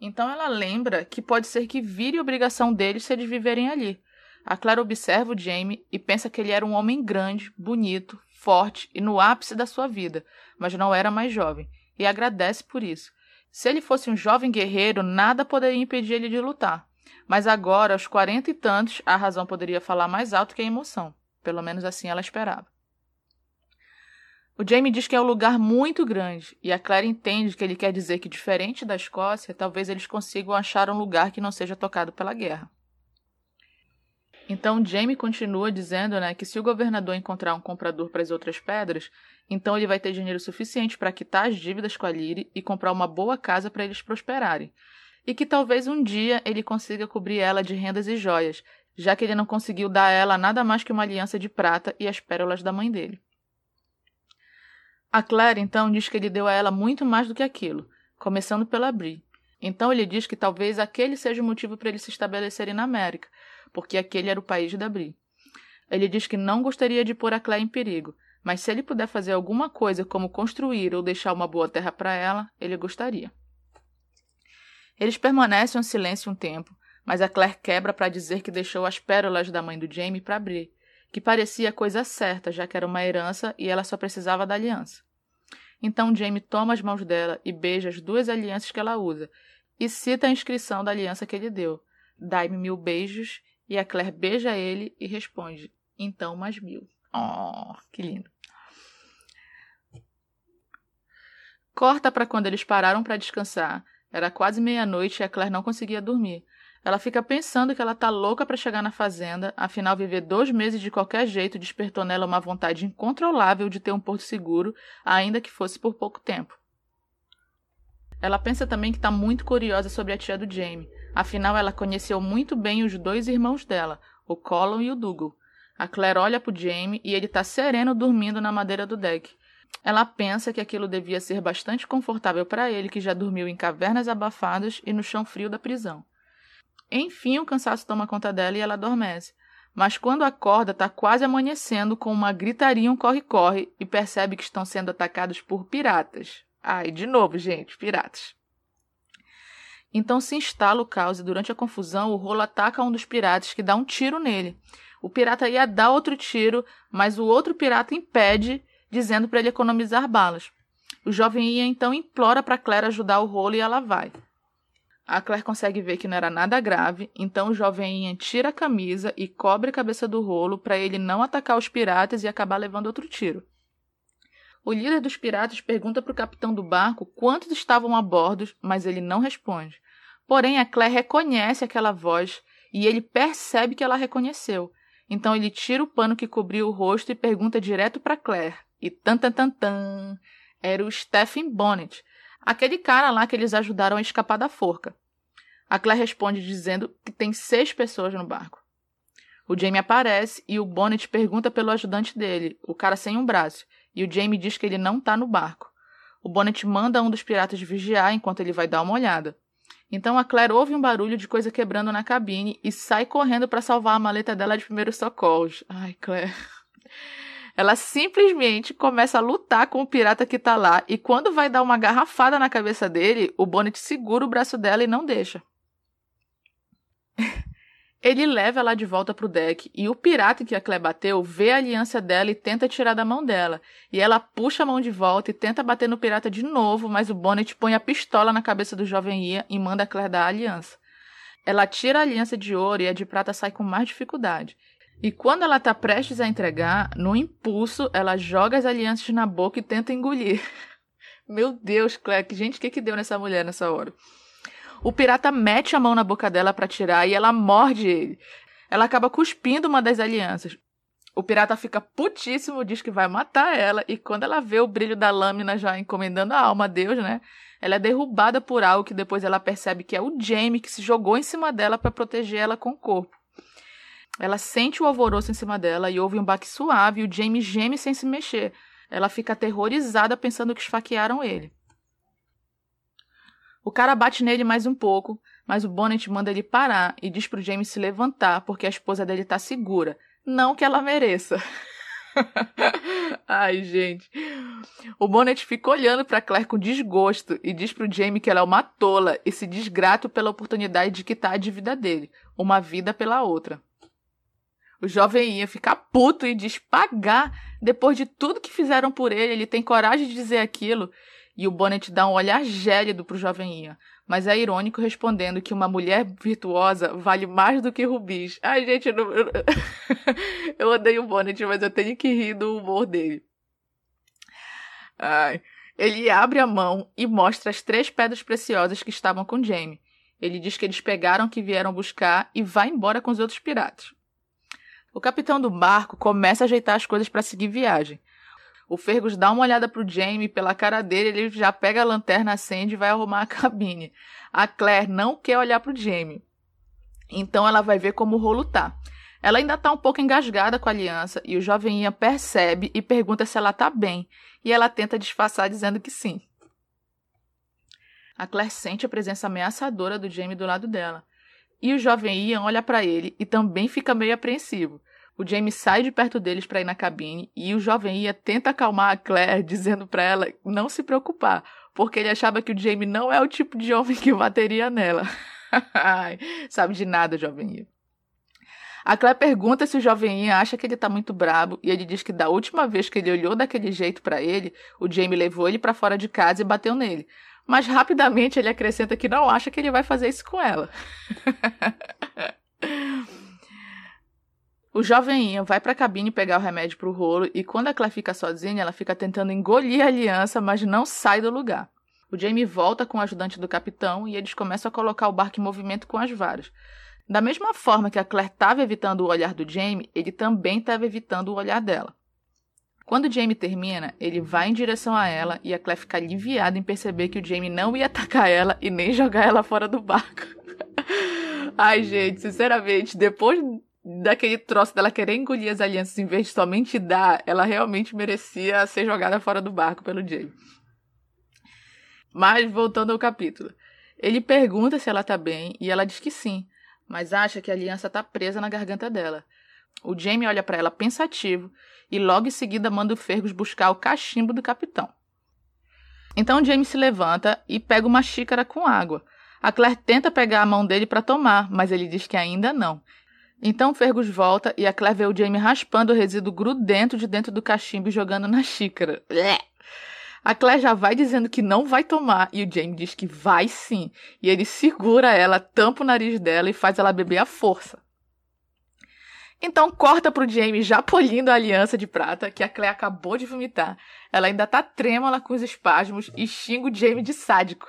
Então ela lembra que pode ser que vire obrigação deles se eles viverem ali. A Clara observa o Jamie e pensa que ele era um homem grande, bonito, forte e no ápice da sua vida, mas não era mais jovem, e agradece por isso. Se ele fosse um jovem guerreiro, nada poderia impedir ele de lutar. Mas agora, aos quarenta e tantos, a razão poderia falar mais alto que a emoção. Pelo menos assim ela esperava. O Jamie diz que é um lugar muito grande, e a Claire entende que ele quer dizer que, diferente da Escócia, talvez eles consigam achar um lugar que não seja tocado pela guerra. Então Jamie continua dizendo né, que se o governador encontrar um comprador para as outras pedras, então ele vai ter dinheiro suficiente para quitar as dívidas com a Lyre e comprar uma boa casa para eles prosperarem. E que talvez um dia ele consiga cobrir ela de rendas e joias, já que ele não conseguiu dar a ela nada mais que uma aliança de prata e as pérolas da mãe dele. A Claire então diz que ele deu a ela muito mais do que aquilo, começando pela Brie. Então ele diz que talvez aquele seja o motivo para eles se estabelecerem na América, porque aquele era o país da Brie. Ele diz que não gostaria de pôr a Claire em perigo, mas se ele puder fazer alguma coisa como construir ou deixar uma boa terra para ela, ele gostaria. Eles permanecem em silêncio um tempo, mas a Claire quebra para dizer que deixou as pérolas da mãe do Jamie para Brie, que parecia coisa certa, já que era uma herança e ela só precisava da aliança. Então Jamie toma as mãos dela e beija as duas alianças que ela usa, e cita a inscrição da aliança que ele deu: Dai-me mil beijos e a Claire beija ele e responde: Então mais mil. Oh, que lindo. Corta para quando eles pararam para descansar. Era quase meia-noite e a Claire não conseguia dormir. Ela fica pensando que ela tá louca para chegar na fazenda, afinal viver dois meses de qualquer jeito despertou nela uma vontade incontrolável de ter um porto seguro, ainda que fosse por pouco tempo. Ela pensa também que está muito curiosa sobre a tia do Jamie, Afinal, ela conheceu muito bem os dois irmãos dela, o Colin e o Dougal. A Claire olha para o Jamie e ele está sereno dormindo na madeira do deck. Ela pensa que aquilo devia ser bastante confortável para ele, que já dormiu em cavernas abafadas e no chão frio da prisão. Enfim, o cansaço toma conta dela e ela adormece. Mas quando acorda, está quase amanhecendo com uma gritaria, um corre-corre e percebe que estão sendo atacados por piratas. Ai, de novo, gente, piratas. Então se instala o caos e durante a confusão o rolo ataca um dos piratas que dá um tiro nele. O pirata ia dar outro tiro, mas o outro pirata impede, dizendo para ele economizar balas. O jovem ia então implora para Claire ajudar o rolo e ela vai. A Claire consegue ver que não era nada grave, então o jovem Ian tira a camisa e cobre a cabeça do rolo para ele não atacar os piratas e acabar levando outro tiro. O líder dos piratas pergunta para o capitão do barco quantos estavam a bordo, mas ele não responde. Porém, a Claire reconhece aquela voz e ele percebe que ela reconheceu. Então ele tira o pano que cobria o rosto e pergunta direto para Claire. E tan tan tan tan, era o Stephen Bonnet, aquele cara lá que eles ajudaram a escapar da forca. A Claire responde dizendo que tem seis pessoas no barco. O Jamie aparece e o Bonnet pergunta pelo ajudante dele, o cara sem um braço, e o Jamie diz que ele não está no barco. O Bonnet manda um dos piratas vigiar enquanto ele vai dar uma olhada. Então a Claire ouve um barulho de coisa quebrando na cabine e sai correndo para salvar a maleta dela de primeiros socorros. Ai, Claire. Ela simplesmente começa a lutar com o pirata que tá lá e quando vai dar uma garrafada na cabeça dele, o Bonnet segura o braço dela e não deixa. Ele leva ela de volta pro deck e o pirata que a Clé bateu vê a aliança dela e tenta tirar da mão dela. E ela puxa a mão de volta e tenta bater no pirata de novo, mas o Bonnet põe a pistola na cabeça do jovem Ian e manda a Claire dar a aliança. Ela tira a aliança de ouro e a de prata sai com mais dificuldade. E quando ela está prestes a entregar, no impulso, ela joga as alianças na boca e tenta engolir. Meu Deus, que gente, o que, que deu nessa mulher nessa hora? O pirata mete a mão na boca dela para tirar e ela morde ele. Ela acaba cuspindo uma das alianças. O pirata fica putíssimo, diz que vai matar ela, e quando ela vê o brilho da lâmina já encomendando a alma a Deus, né? Ela é derrubada por algo que depois ela percebe que é o Jamie que se jogou em cima dela para proteger ela com o corpo. Ela sente o alvoroço em cima dela e ouve um baque suave e o Jamie geme sem se mexer. Ela fica aterrorizada pensando que esfaquearam ele. O cara bate nele mais um pouco, mas o Bonnet manda ele parar e diz pro Jamie se levantar porque a esposa dele tá segura. Não que ela mereça. Ai, gente. O Bonnet fica olhando para Claire com desgosto e diz pro Jamie que ela é uma tola e se desgrato pela oportunidade de quitar a dívida dele, uma vida pela outra. O jovem ia ficar puto e diz pagar. Depois de tudo que fizeram por ele, ele tem coragem de dizer aquilo. E o Bonnet dá um olhar gélido pro jovem Ian, mas é irônico respondendo que uma mulher virtuosa vale mais do que rubis. Ai, gente, eu, não, eu, odeio o Bonnet, mas eu tenho que rir do humor dele. Ai. Ele abre a mão e mostra as três pedras preciosas que estavam com Jamie. Ele diz que eles pegaram que vieram buscar e vai embora com os outros piratas. O capitão do barco começa a ajeitar as coisas para seguir viagem. O Fergus dá uma olhada pro Jamie, pela cara dele, ele já pega a lanterna, acende e vai arrumar a cabine. A Claire não quer olhar pro Jamie. Então ela vai ver como o rolo tá. Ela ainda tá um pouco engasgada com a aliança e o jovem Ian percebe e pergunta se ela tá bem. E ela tenta disfarçar dizendo que sim. A Claire sente a presença ameaçadora do Jamie do lado dela. E o jovem Ian olha para ele e também fica meio apreensivo. O Jamie sai de perto deles para ir na cabine e o jovem Ian tenta acalmar a Claire, dizendo para ela não se preocupar, porque ele achava que o Jamie não é o tipo de homem que bateria nela. Sabe de nada, jovem Ian. A Claire pergunta se o jovem Ian acha que ele tá muito brabo e ele diz que da última vez que ele olhou daquele jeito para ele, o Jamie levou ele para fora de casa e bateu nele mas rapidamente ele acrescenta que não acha que ele vai fazer isso com ela. o jovem vai para a cabine pegar o remédio para o rolo e quando a Claire fica sozinha, ela fica tentando engolir a aliança, mas não sai do lugar. O Jamie volta com o ajudante do capitão e eles começam a colocar o barco em movimento com as varas. Da mesma forma que a Claire estava evitando o olhar do Jamie, ele também estava evitando o olhar dela. Quando Jamie termina, ele vai em direção a ela e a Claire fica aliviada em perceber que o Jamie não ia atacar ela e nem jogar ela fora do barco. Ai, gente, sinceramente, depois daquele troço dela querer engolir as alianças em vez de somente dar, ela realmente merecia ser jogada fora do barco pelo Jamie. Mas voltando ao capítulo. Ele pergunta se ela tá bem e ela diz que sim, mas acha que a aliança tá presa na garganta dela. O Jamie olha para ela pensativo e logo em seguida manda o Fergus buscar o cachimbo do capitão. Então Jamie se levanta e pega uma xícara com água. A Claire tenta pegar a mão dele para tomar, mas ele diz que ainda não. Então Fergus volta e a Claire vê o Jamie raspando o resíduo grudento de dentro do cachimbo e jogando na xícara. A Claire já vai dizendo que não vai tomar e o Jamie diz que vai sim. E ele segura ela, tampa o nariz dela e faz ela beber à força. Então corta pro Jamie já polindo a aliança de prata que a Claire acabou de vomitar. Ela ainda tá trêmula com os espasmos e xinga o Jamie de sádico.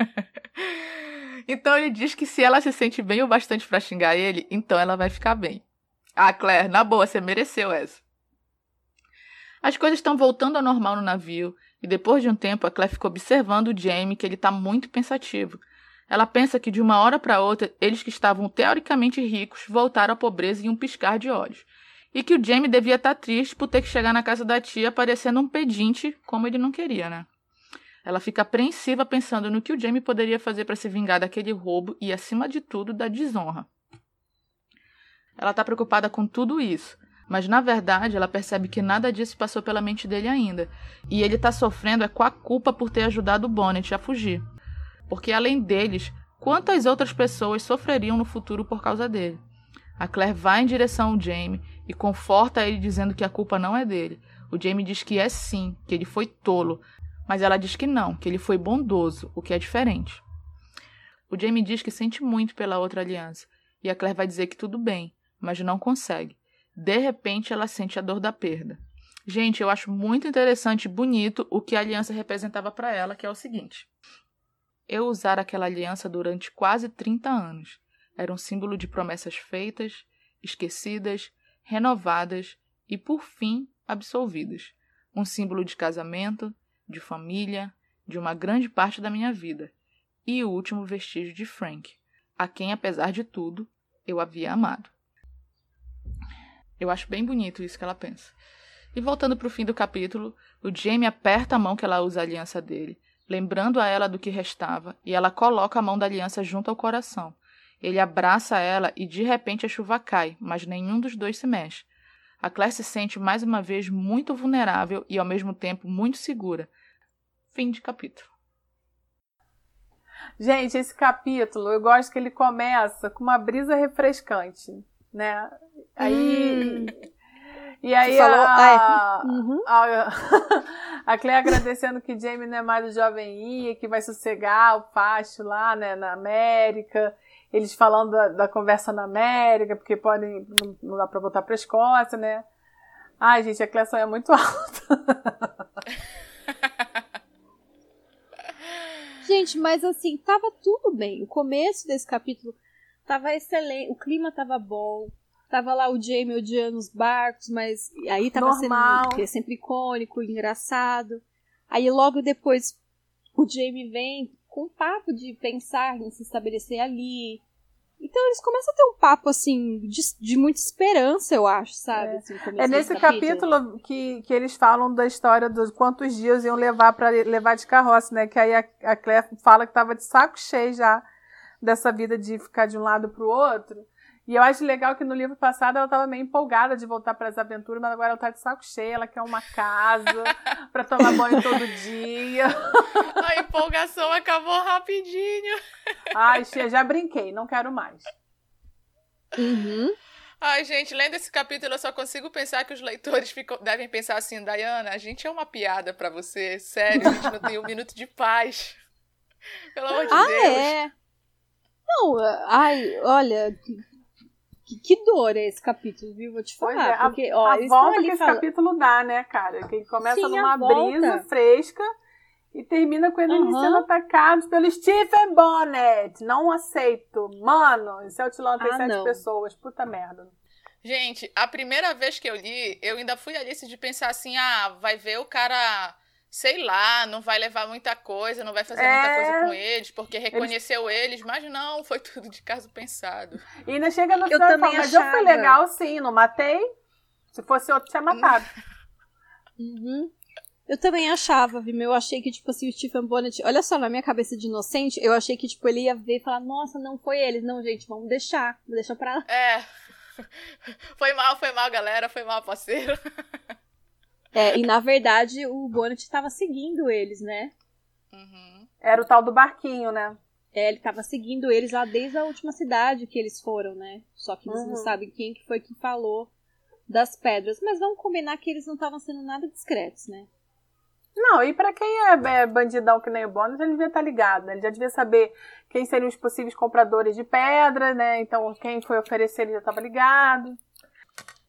então ele diz que se ela se sente bem o bastante para xingar ele, então ela vai ficar bem. Ah, Claire, na boa, você mereceu essa. As coisas estão voltando ao normal no navio, e depois de um tempo a Claire fica observando o Jamie que ele tá muito pensativo. Ela pensa que de uma hora para outra, eles que estavam teoricamente ricos voltaram à pobreza em um piscar de olhos. E que o Jamie devia estar tá triste por ter que chegar na casa da tia parecendo um pedinte, como ele não queria, né? Ela fica apreensiva pensando no que o Jamie poderia fazer para se vingar daquele roubo e, acima de tudo, da desonra. Ela está preocupada com tudo isso, mas na verdade ela percebe que nada disso passou pela mente dele ainda, e ele está sofrendo é com a culpa por ter ajudado o Bonnet a fugir porque além deles, quantas outras pessoas sofreriam no futuro por causa dele? A Claire vai em direção ao Jamie e conforta ele dizendo que a culpa não é dele. O Jamie diz que é sim, que ele foi tolo, mas ela diz que não, que ele foi bondoso, o que é diferente. O Jamie diz que sente muito pela outra aliança, e a Claire vai dizer que tudo bem, mas não consegue. De repente, ela sente a dor da perda. Gente, eu acho muito interessante e bonito o que a aliança representava para ela, que é o seguinte: eu usara aquela aliança durante quase 30 anos. Era um símbolo de promessas feitas, esquecidas, renovadas e, por fim, absolvidas. Um símbolo de casamento, de família, de uma grande parte da minha vida, e o último vestígio de Frank, a quem, apesar de tudo, eu havia amado. Eu acho bem bonito isso que ela pensa. E voltando para o fim do capítulo, o Jamie aperta a mão que ela usa a aliança dele, lembrando a ela do que restava, e ela coloca a mão da aliança junto ao coração. Ele abraça ela e de repente a chuva cai, mas nenhum dos dois se mexe. A Claire se sente mais uma vez muito vulnerável e ao mesmo tempo muito segura. Fim de capítulo. Gente, esse capítulo, eu gosto que ele começa com uma brisa refrescante, né? Aí. E aí falou, a, é. uhum. a, a Clea agradecendo que Jamie não é mais o jovem I, que vai sossegar o facho lá, né, na América. Eles falando da, da conversa na América, porque podem, não, não dá pra voltar pra Escócia, né? Ai, gente, a Clea é muito alta. Gente, mas assim, tava tudo bem. O começo desse capítulo tava excelente, o clima tava bom. Tava lá o Jamie odiando os barcos, mas aí tava Normal. sendo é sempre icônico, engraçado. Aí logo depois o Jamie vem com um papo de pensar em se estabelecer ali, então eles começam a ter um papo, assim, de, de muita esperança, eu acho, sabe? É, assim, é nesse capítulo, capítulo, que, que eles falam da história dos quantos dias iam levar para levar de carroça, né? Que aí a, a Claire fala que tava de saco cheio já dessa vida de ficar de um lado pro outro. E eu acho legal que no livro passado ela estava meio empolgada de voltar para as aventuras, mas agora ela tá de saco cheio, ela quer uma casa para tomar banho todo dia. A empolgação acabou rapidinho. Ai, Xia, já brinquei, não quero mais. Uhum. Ai, gente, lendo esse capítulo, eu só consigo pensar que os leitores ficam, devem pensar assim, Dayana, a gente é uma piada para você, sério, a gente não tem um minuto de paz. Pelo amor de ah, Deus. É? Não, ai, olha, que, que dor é esse capítulo, viu? Vou te falar. É, porque, a, ó, a volta que esse capítulo dá, né, cara? Que ele começa Sim, numa brisa fresca e termina com eles uhum. sendo atacados pelo Stephen Bonnet. Não aceito. Mano, esse Outlaw tem ah, sete não. pessoas. Puta merda. Gente, a primeira vez que eu li, eu ainda fui ali de pensar assim, ah, vai ver o cara sei lá, não vai levar muita coisa, não vai fazer é... muita coisa com eles, porque reconheceu eles... eles... mas não, foi tudo de caso pensado. E ainda chega no final e fala, mas eu fui legal sim, não matei. Se fosse outro, tinha matado. uhum. Eu também achava, viu? Eu achei que, tipo assim, o Stephen Bonnet. Olha só, na minha cabeça de inocente, eu achei que, tipo, ele ia ver e falar: Nossa, não foi eles. Não, gente, vamos deixar. Vamos deixar pra lá. É. Foi mal, foi mal, galera. Foi mal, parceiro. É, e na verdade o Bonnet estava seguindo eles, né? Uhum. Era o tal do barquinho, né? É, ele estava seguindo eles lá desde a última cidade que eles foram, né? Só que eles uhum. não sabem quem que foi que falou das pedras. Mas vamos combinar que eles não estavam sendo nada discretos, né? Não, e para quem é, é, bandidão que nem o Bonnet, ele devia estar tá ligado, né? Ele já devia saber quem seriam os possíveis compradores de pedra, né? Então, quem foi oferecer, ele já estava ligado.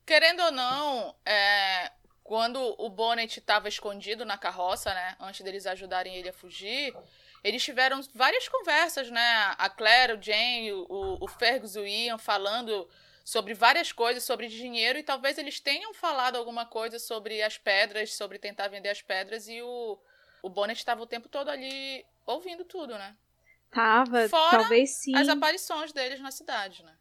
Querendo ou não, é, quando o Bonnet estava escondido na carroça, né, antes deles ajudarem ele a fugir, eles tiveram várias conversas, né? A Claire, o Jane, o, o Fergus e o Ian falando sobre várias coisas, sobre dinheiro, e talvez eles tenham falado alguma coisa sobre as pedras, sobre tentar vender as pedras, e o, o Bonnet estava o tempo todo ali ouvindo tudo, né? Tava, Fora talvez sim. as aparições deles na cidade, né?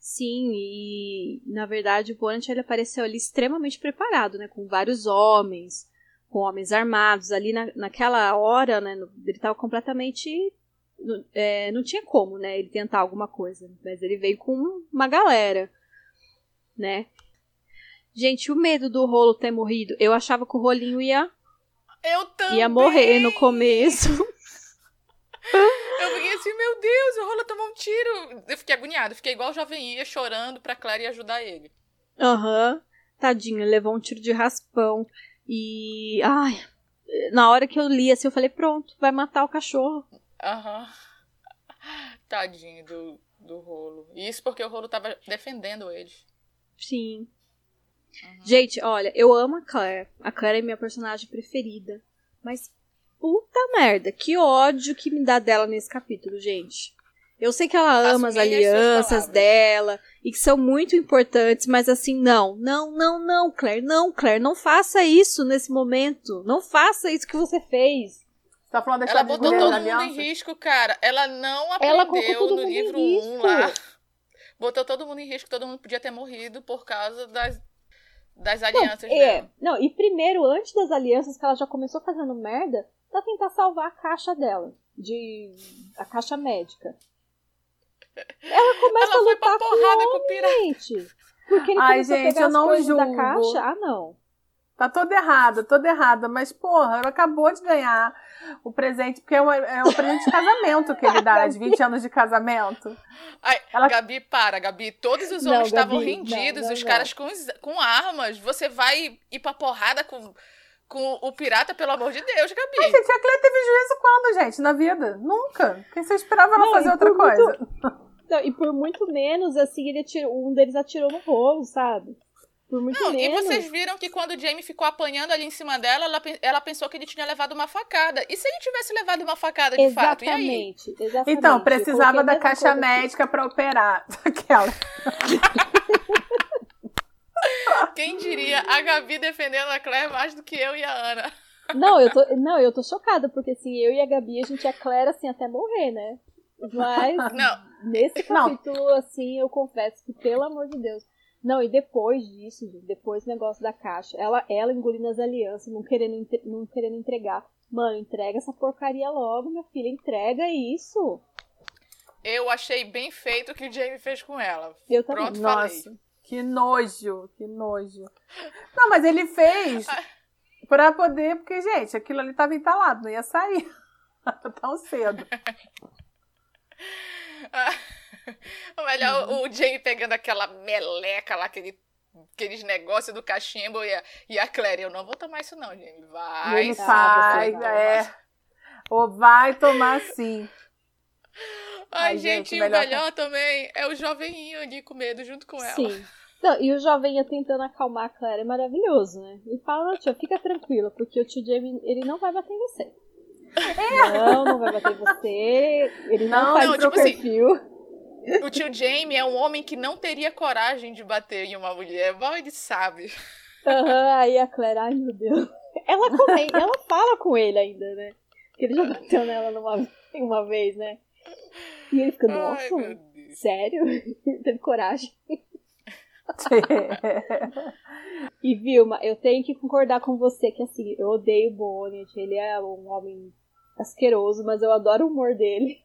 Sim, e na verdade o Bonnet ele apareceu ali extremamente preparado, né? Com vários homens, com homens armados. Ali na, naquela hora, né? Ele estava completamente. É, não tinha como, né? Ele tentar alguma coisa. Mas ele veio com uma galera, né? Gente, o medo do rolo ter morrido. Eu achava que o rolinho ia. Eu também. Ia morrer no começo. Meu Deus, o Rola tomou um tiro. Eu fiquei agoniada, fiquei igual o Jovem Ia, chorando pra Clara ir ajudar ele. Aham. Uhum. Tadinho, ele levou um tiro de raspão. E. Ai. Na hora que eu li assim, eu falei, pronto, vai matar o cachorro. Aham. Uhum. Tadinho do, do rolo. Isso porque o rolo tava defendendo eles. Sim. Uhum. Gente, olha, eu amo a Claire. A Claire é minha personagem preferida. Mas Puta merda, que ódio que me dá dela nesse capítulo, gente. Eu sei que ela ama as alianças dela e que são muito importantes, mas assim, não, não, não, não, Claire, não, Claire, não faça isso nesse momento. Não faça isso que você fez. Tá falando ela botou todo mundo em risco, cara. Ela não aprendeu ela no livro 1 um lá. Botou todo mundo em risco, todo mundo podia ter morrido por causa das, das alianças não, é, Não, e primeiro, antes das alianças, que ela já começou fazendo merda, pra tentar salvar a caixa dela. De. a caixa médica. Ela começa ela a lutar com, o com o pirata. Porque ele Ai, gente, eu não julgo. da caixa. Ah, não. Tá toda errada, toda errada. Mas, porra, ela acabou de ganhar o presente, porque é, uma, é um presente de casamento que ele dá, de 20 anos de casamento. Ai, ela... Gabi, para, Gabi. Todos os homens não, estavam Gabi, rendidos, não, não, os caras com, com armas. Você vai ir pra porrada com com o pirata, pelo amor de Deus, Gabi. Mas, gente, a Cleia teve juízo quando, gente? Na vida? Nunca. Quem você esperava ela fazer outra coisa? Muito... Não, e por muito menos, assim, ele atirou, um deles atirou no rolo, sabe? Por muito não, menos. E vocês viram que quando o Jamie ficou apanhando ali em cima dela, ela, ela pensou que ele tinha levado uma facada. E se ele tivesse levado uma facada de exatamente, fato? E aí? Exatamente. Então, precisava da caixa médica para operar. Aquela. Quem diria a Gabi defendendo a Claire mais do que eu e a Ana? Não, eu tô, não, eu tô chocada, porque assim, eu e a Gabi, a gente é Claire assim até morrer, né? Mas não. nesse capítulo, não. assim, eu confesso que, pelo amor de Deus. Não, e depois disso, depois do negócio da caixa, ela, ela engolindo as alianças, não querendo, não querendo entregar. Mano, entrega essa porcaria logo, minha filha, entrega isso. Eu achei bem feito o que o Jamie fez com ela. Eu também. Pronto, Nossa. falei. Que nojo, que nojo. Não, mas ele fez pra poder, porque, gente, aquilo ali tava entalado, não ia sair tão cedo. o melhor, o, o Jamie pegando aquela meleca lá, aquele, aqueles negócios do cachimbo e a, e a Claire, eu não vou tomar isso não, Jamie. Vai, ele vai, é. Ou vai tomar sim. Ai, Ai gente, gente, o melhor também é o joveninho ali com medo junto com ela. Sim. Não, e o jovem tentando acalmar a Claire é maravilhoso, né? Ele fala, não, tia, fica tranquila, porque o tio Jamie, ele não vai bater em você. É. Não, não vai bater em você. Ele não, não faz não, tipo assim, perfil. Assim, o tio Jamie é um homem que não teria coragem de bater em uma mulher. Mal ele sabe. Aham, uhum, aí a Claire, ai meu Deus. Ela, come, ela fala com ele ainda, né? Porque ele já bateu nela numa, uma vez, né? E ele fica, nossa, ai, sério? Teve coragem. e Vilma, eu tenho que concordar com você que assim, eu odeio o Bonnet, ele é um homem asqueroso, mas eu adoro o humor dele.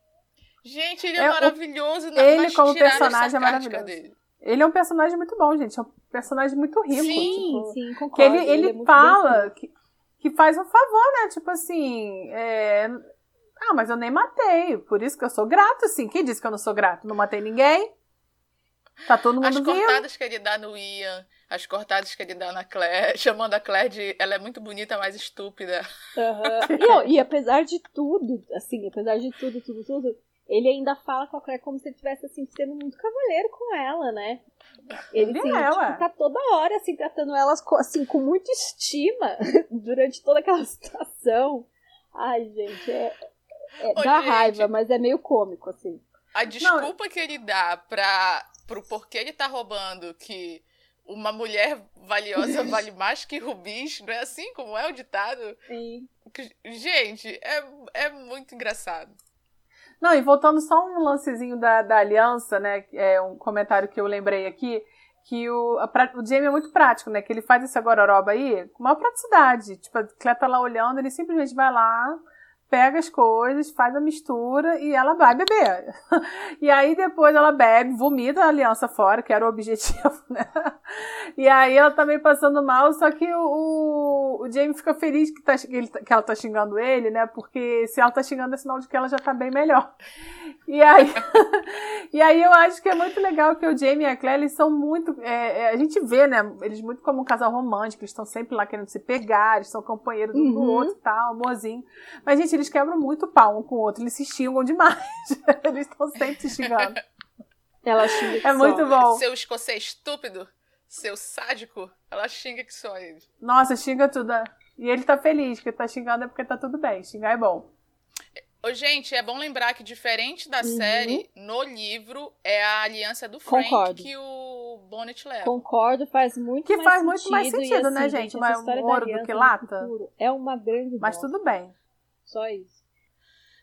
Gente, ele é, é maravilhoso. O... Ele como personagem é maravilhoso. Dele. Ele é um personagem muito bom, gente. É um personagem muito rico. Sim, tipo, sim, concordo. Que ele, ele, ele é fala que, que faz um favor, né? Tipo assim, é... ah, mas eu nem matei, por isso que eu sou grato, assim. Quem disse que eu não sou grato? Não matei ninguém? Tá todo mundo As vindo. cortadas que ele dá no Ian, as cortadas que ele dá na Claire, chamando a Claire de ela é muito bonita, mas estúpida. Uhum. E, e, apesar de tudo, assim, apesar de tudo, tudo, tudo, ele ainda fala com a Claire como se ele estivesse assim, sendo muito cavaleiro com ela, né? Ele, assim, é, tipo, tá toda hora assim, tratando elas com, assim, com muita estima durante toda aquela situação. Ai, gente, é, é Ô, dá gente, raiva, mas é meio cômico, assim. A desculpa Não. que ele dá pra pro porquê ele tá roubando que uma mulher valiosa vale mais que rubis, não é assim como é o ditado? Sim. Gente, é, é muito engraçado. Não, e voltando só um lancezinho da, da aliança, né? É um comentário que eu lembrei aqui, que o, a, o Jamie é muito prático, né? Que ele faz esse agororoba aí com uma praticidade. Tipo, a Clé tá lá olhando, ele simplesmente vai lá, pega as coisas, faz a mistura e ela vai beber. E aí depois ela bebe, vomita a aliança fora, que era o objetivo, né? E aí ela tá meio passando mal, só que o, o Jamie fica feliz que, tá, que, ele, que ela tá xingando ele, né? Porque se ela tá xingando é sinal de que ela já tá bem melhor. E aí, e aí eu acho que é muito legal que o Jamie e a Claire, eles são muito. É, é, a gente vê, né? Eles muito como um casal romântico, eles estão sempre lá querendo se pegar, eles são companheiros um uhum. do outro e tal, amorzinho. Mas, gente, eles quebram muito pau um com o outro, eles se xingam demais. eles estão sempre se xingando. Ela xinga que É muito bom. Seu escocês estúpido, seu sádico, ela xinga que só ele. Nossa, xinga tudo. E ele tá feliz, que tá xingando é porque tá tudo bem. Xingar é bom. Ô, gente, é bom lembrar que diferente da uhum. série, no livro é a aliança do Frank Concordo. que o Bonnet leva. Concordo, faz muito que mais faz sentido. muito mais sentido, né, assim, né, gente? Mais ouro do que lata. É uma grande Mas tudo bem. Só isso.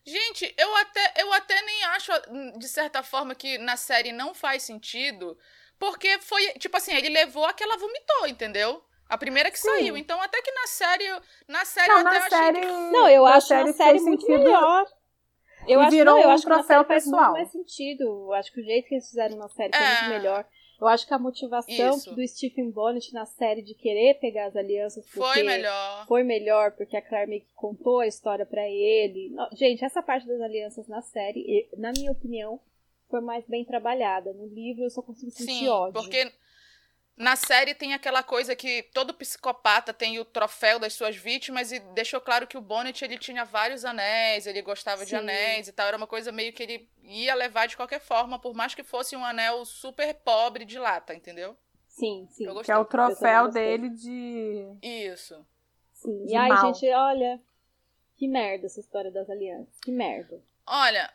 Gente, eu até, eu até nem acho, de certa forma, que na série não faz sentido, porque foi, tipo assim, ele levou a que ela vomitou, entendeu? A primeira que Sim. saiu. Então, até que na série. Na série não, eu até na série, que... Não, eu acho série a série muito sentido. melhor. Eu e acho, virou não, eu um acho troféu que na pessoal. faz muito mais sentido. Eu acho que o jeito que eles fizeram na série foi é. muito melhor. Eu acho que a motivação Isso. do Stephen Bonnet na série de querer pegar as alianças foi melhor. Foi melhor porque a Claire meio que contou a história para ele. Gente, essa parte das alianças na série, na minha opinião, foi mais bem trabalhada. No livro eu só consigo sentir Sim, ódio. porque na série tem aquela coisa que todo psicopata tem o troféu das suas vítimas e deixou claro que o Bonnet ele tinha vários anéis, ele gostava Sim. de anéis e tal, era uma coisa meio que ele ia levar de qualquer forma, por mais que fosse um anel super pobre de lata, entendeu? Sim, sim. Que é o troféu dele de Isso. Sim. De e aí, gente, olha, que merda essa história das alianças. Que merda. Olha,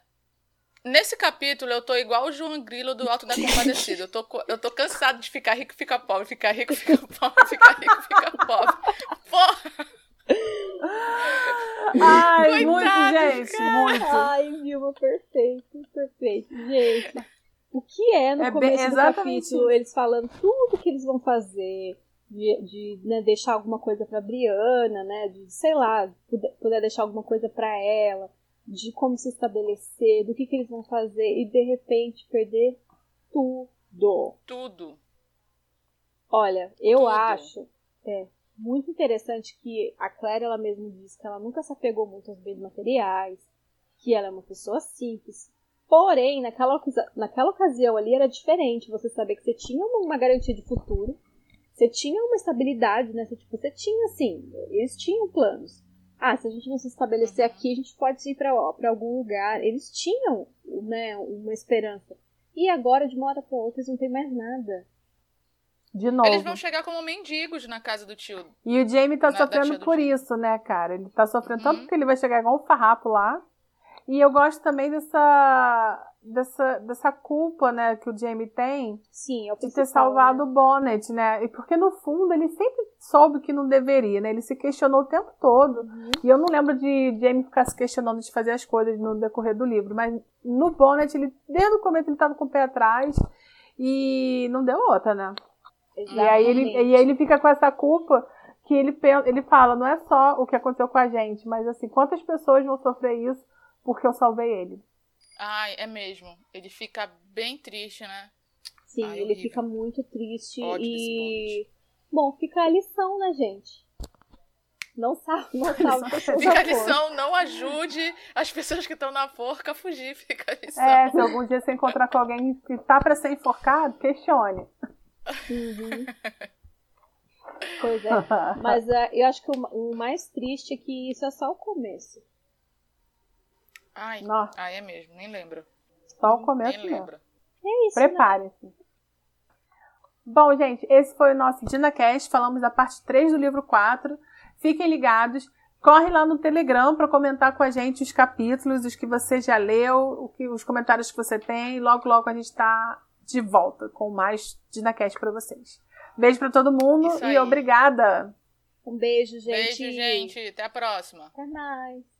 Nesse capítulo, eu tô igual o João Grilo do Alto da Compadecida. Eu tô, eu tô cansado de ficar rico, ficar pobre, ficar rico, ficar pobre, ficar rico, ficar pobre. Porra! Ai, Coitado, muito, gente, cara. muito. Ai, Vilma, perfeito, perfeito. Gente, o que é no é começo bem, do capítulo eles falando tudo que eles vão fazer, de, de né, deixar alguma coisa pra Briana, né, de, sei lá, puder, puder deixar alguma coisa pra ela de como se estabelecer, do que, que eles vão fazer e de repente perder tudo. Tudo. Olha, eu tudo. acho é, muito interessante que a Claire ela mesma diz que ela nunca se apegou muito aos bens materiais, que ela é uma pessoa simples. Porém, naquela, naquela ocasião ali era diferente. Você saber que você tinha uma, garantia de futuro, você tinha uma estabilidade, né? Você, tipo, você tinha, assim, eles tinham planos ah, se a gente não se estabelecer aqui, a gente pode ir para algum lugar. Eles tinham né, uma esperança. E agora, de uma hora para outra, eles não têm mais nada. De novo. Eles vão chegar como mendigos na casa do tio. E o Jamie tá na, sofrendo por isso, né, cara? Ele tá sofrendo uhum. tanto porque ele vai chegar igual um farrapo lá. E eu gosto também dessa dessa, dessa culpa, né, que o Jamie tem Sim, é de ter salvado né? o Bonnet, né? E porque no fundo ele sempre soube que não deveria, né? Ele se questionou o tempo todo. Uhum. E eu não lembro de Jamie ficar se questionando de fazer as coisas no decorrer do livro, mas no Bonnet, ele, desde o começo, ele estava com o pé atrás e não deu outra, né? Exatamente. E aí ele, e aí ele fica com essa culpa que ele, ele fala, não é só o que aconteceu com a gente, mas assim, quantas pessoas vão sofrer isso porque eu salvei ele? Ai, é mesmo. Ele fica bem triste, né? Sim, Ai, ele fica muito triste e. Bom, fica a lição, né, gente? Não sabe, não sabe. Fica a lição, não ajude as pessoas que estão na forca a fugir, fica a lição. É, se algum dia você encontrar com alguém que tá para ser enforcado, questione. Uhum. Pois é. Mas uh, eu acho que o, o mais triste é que isso é só o começo. Ai, Nossa. ai, é mesmo, nem lembro. Só o começo nem lembro. É isso. Né? Preparem-se. Bom, gente, esse foi o nosso DinaCast. Falamos da parte 3 do livro 4. Fiquem ligados. Corre lá no Telegram para comentar com a gente os capítulos, os que você já leu, os comentários que você tem. Logo, logo a gente está de volta com mais DinaCast para vocês. Beijo para todo mundo e obrigada. Um beijo, gente. Beijo, gente. Até a próxima. Até mais.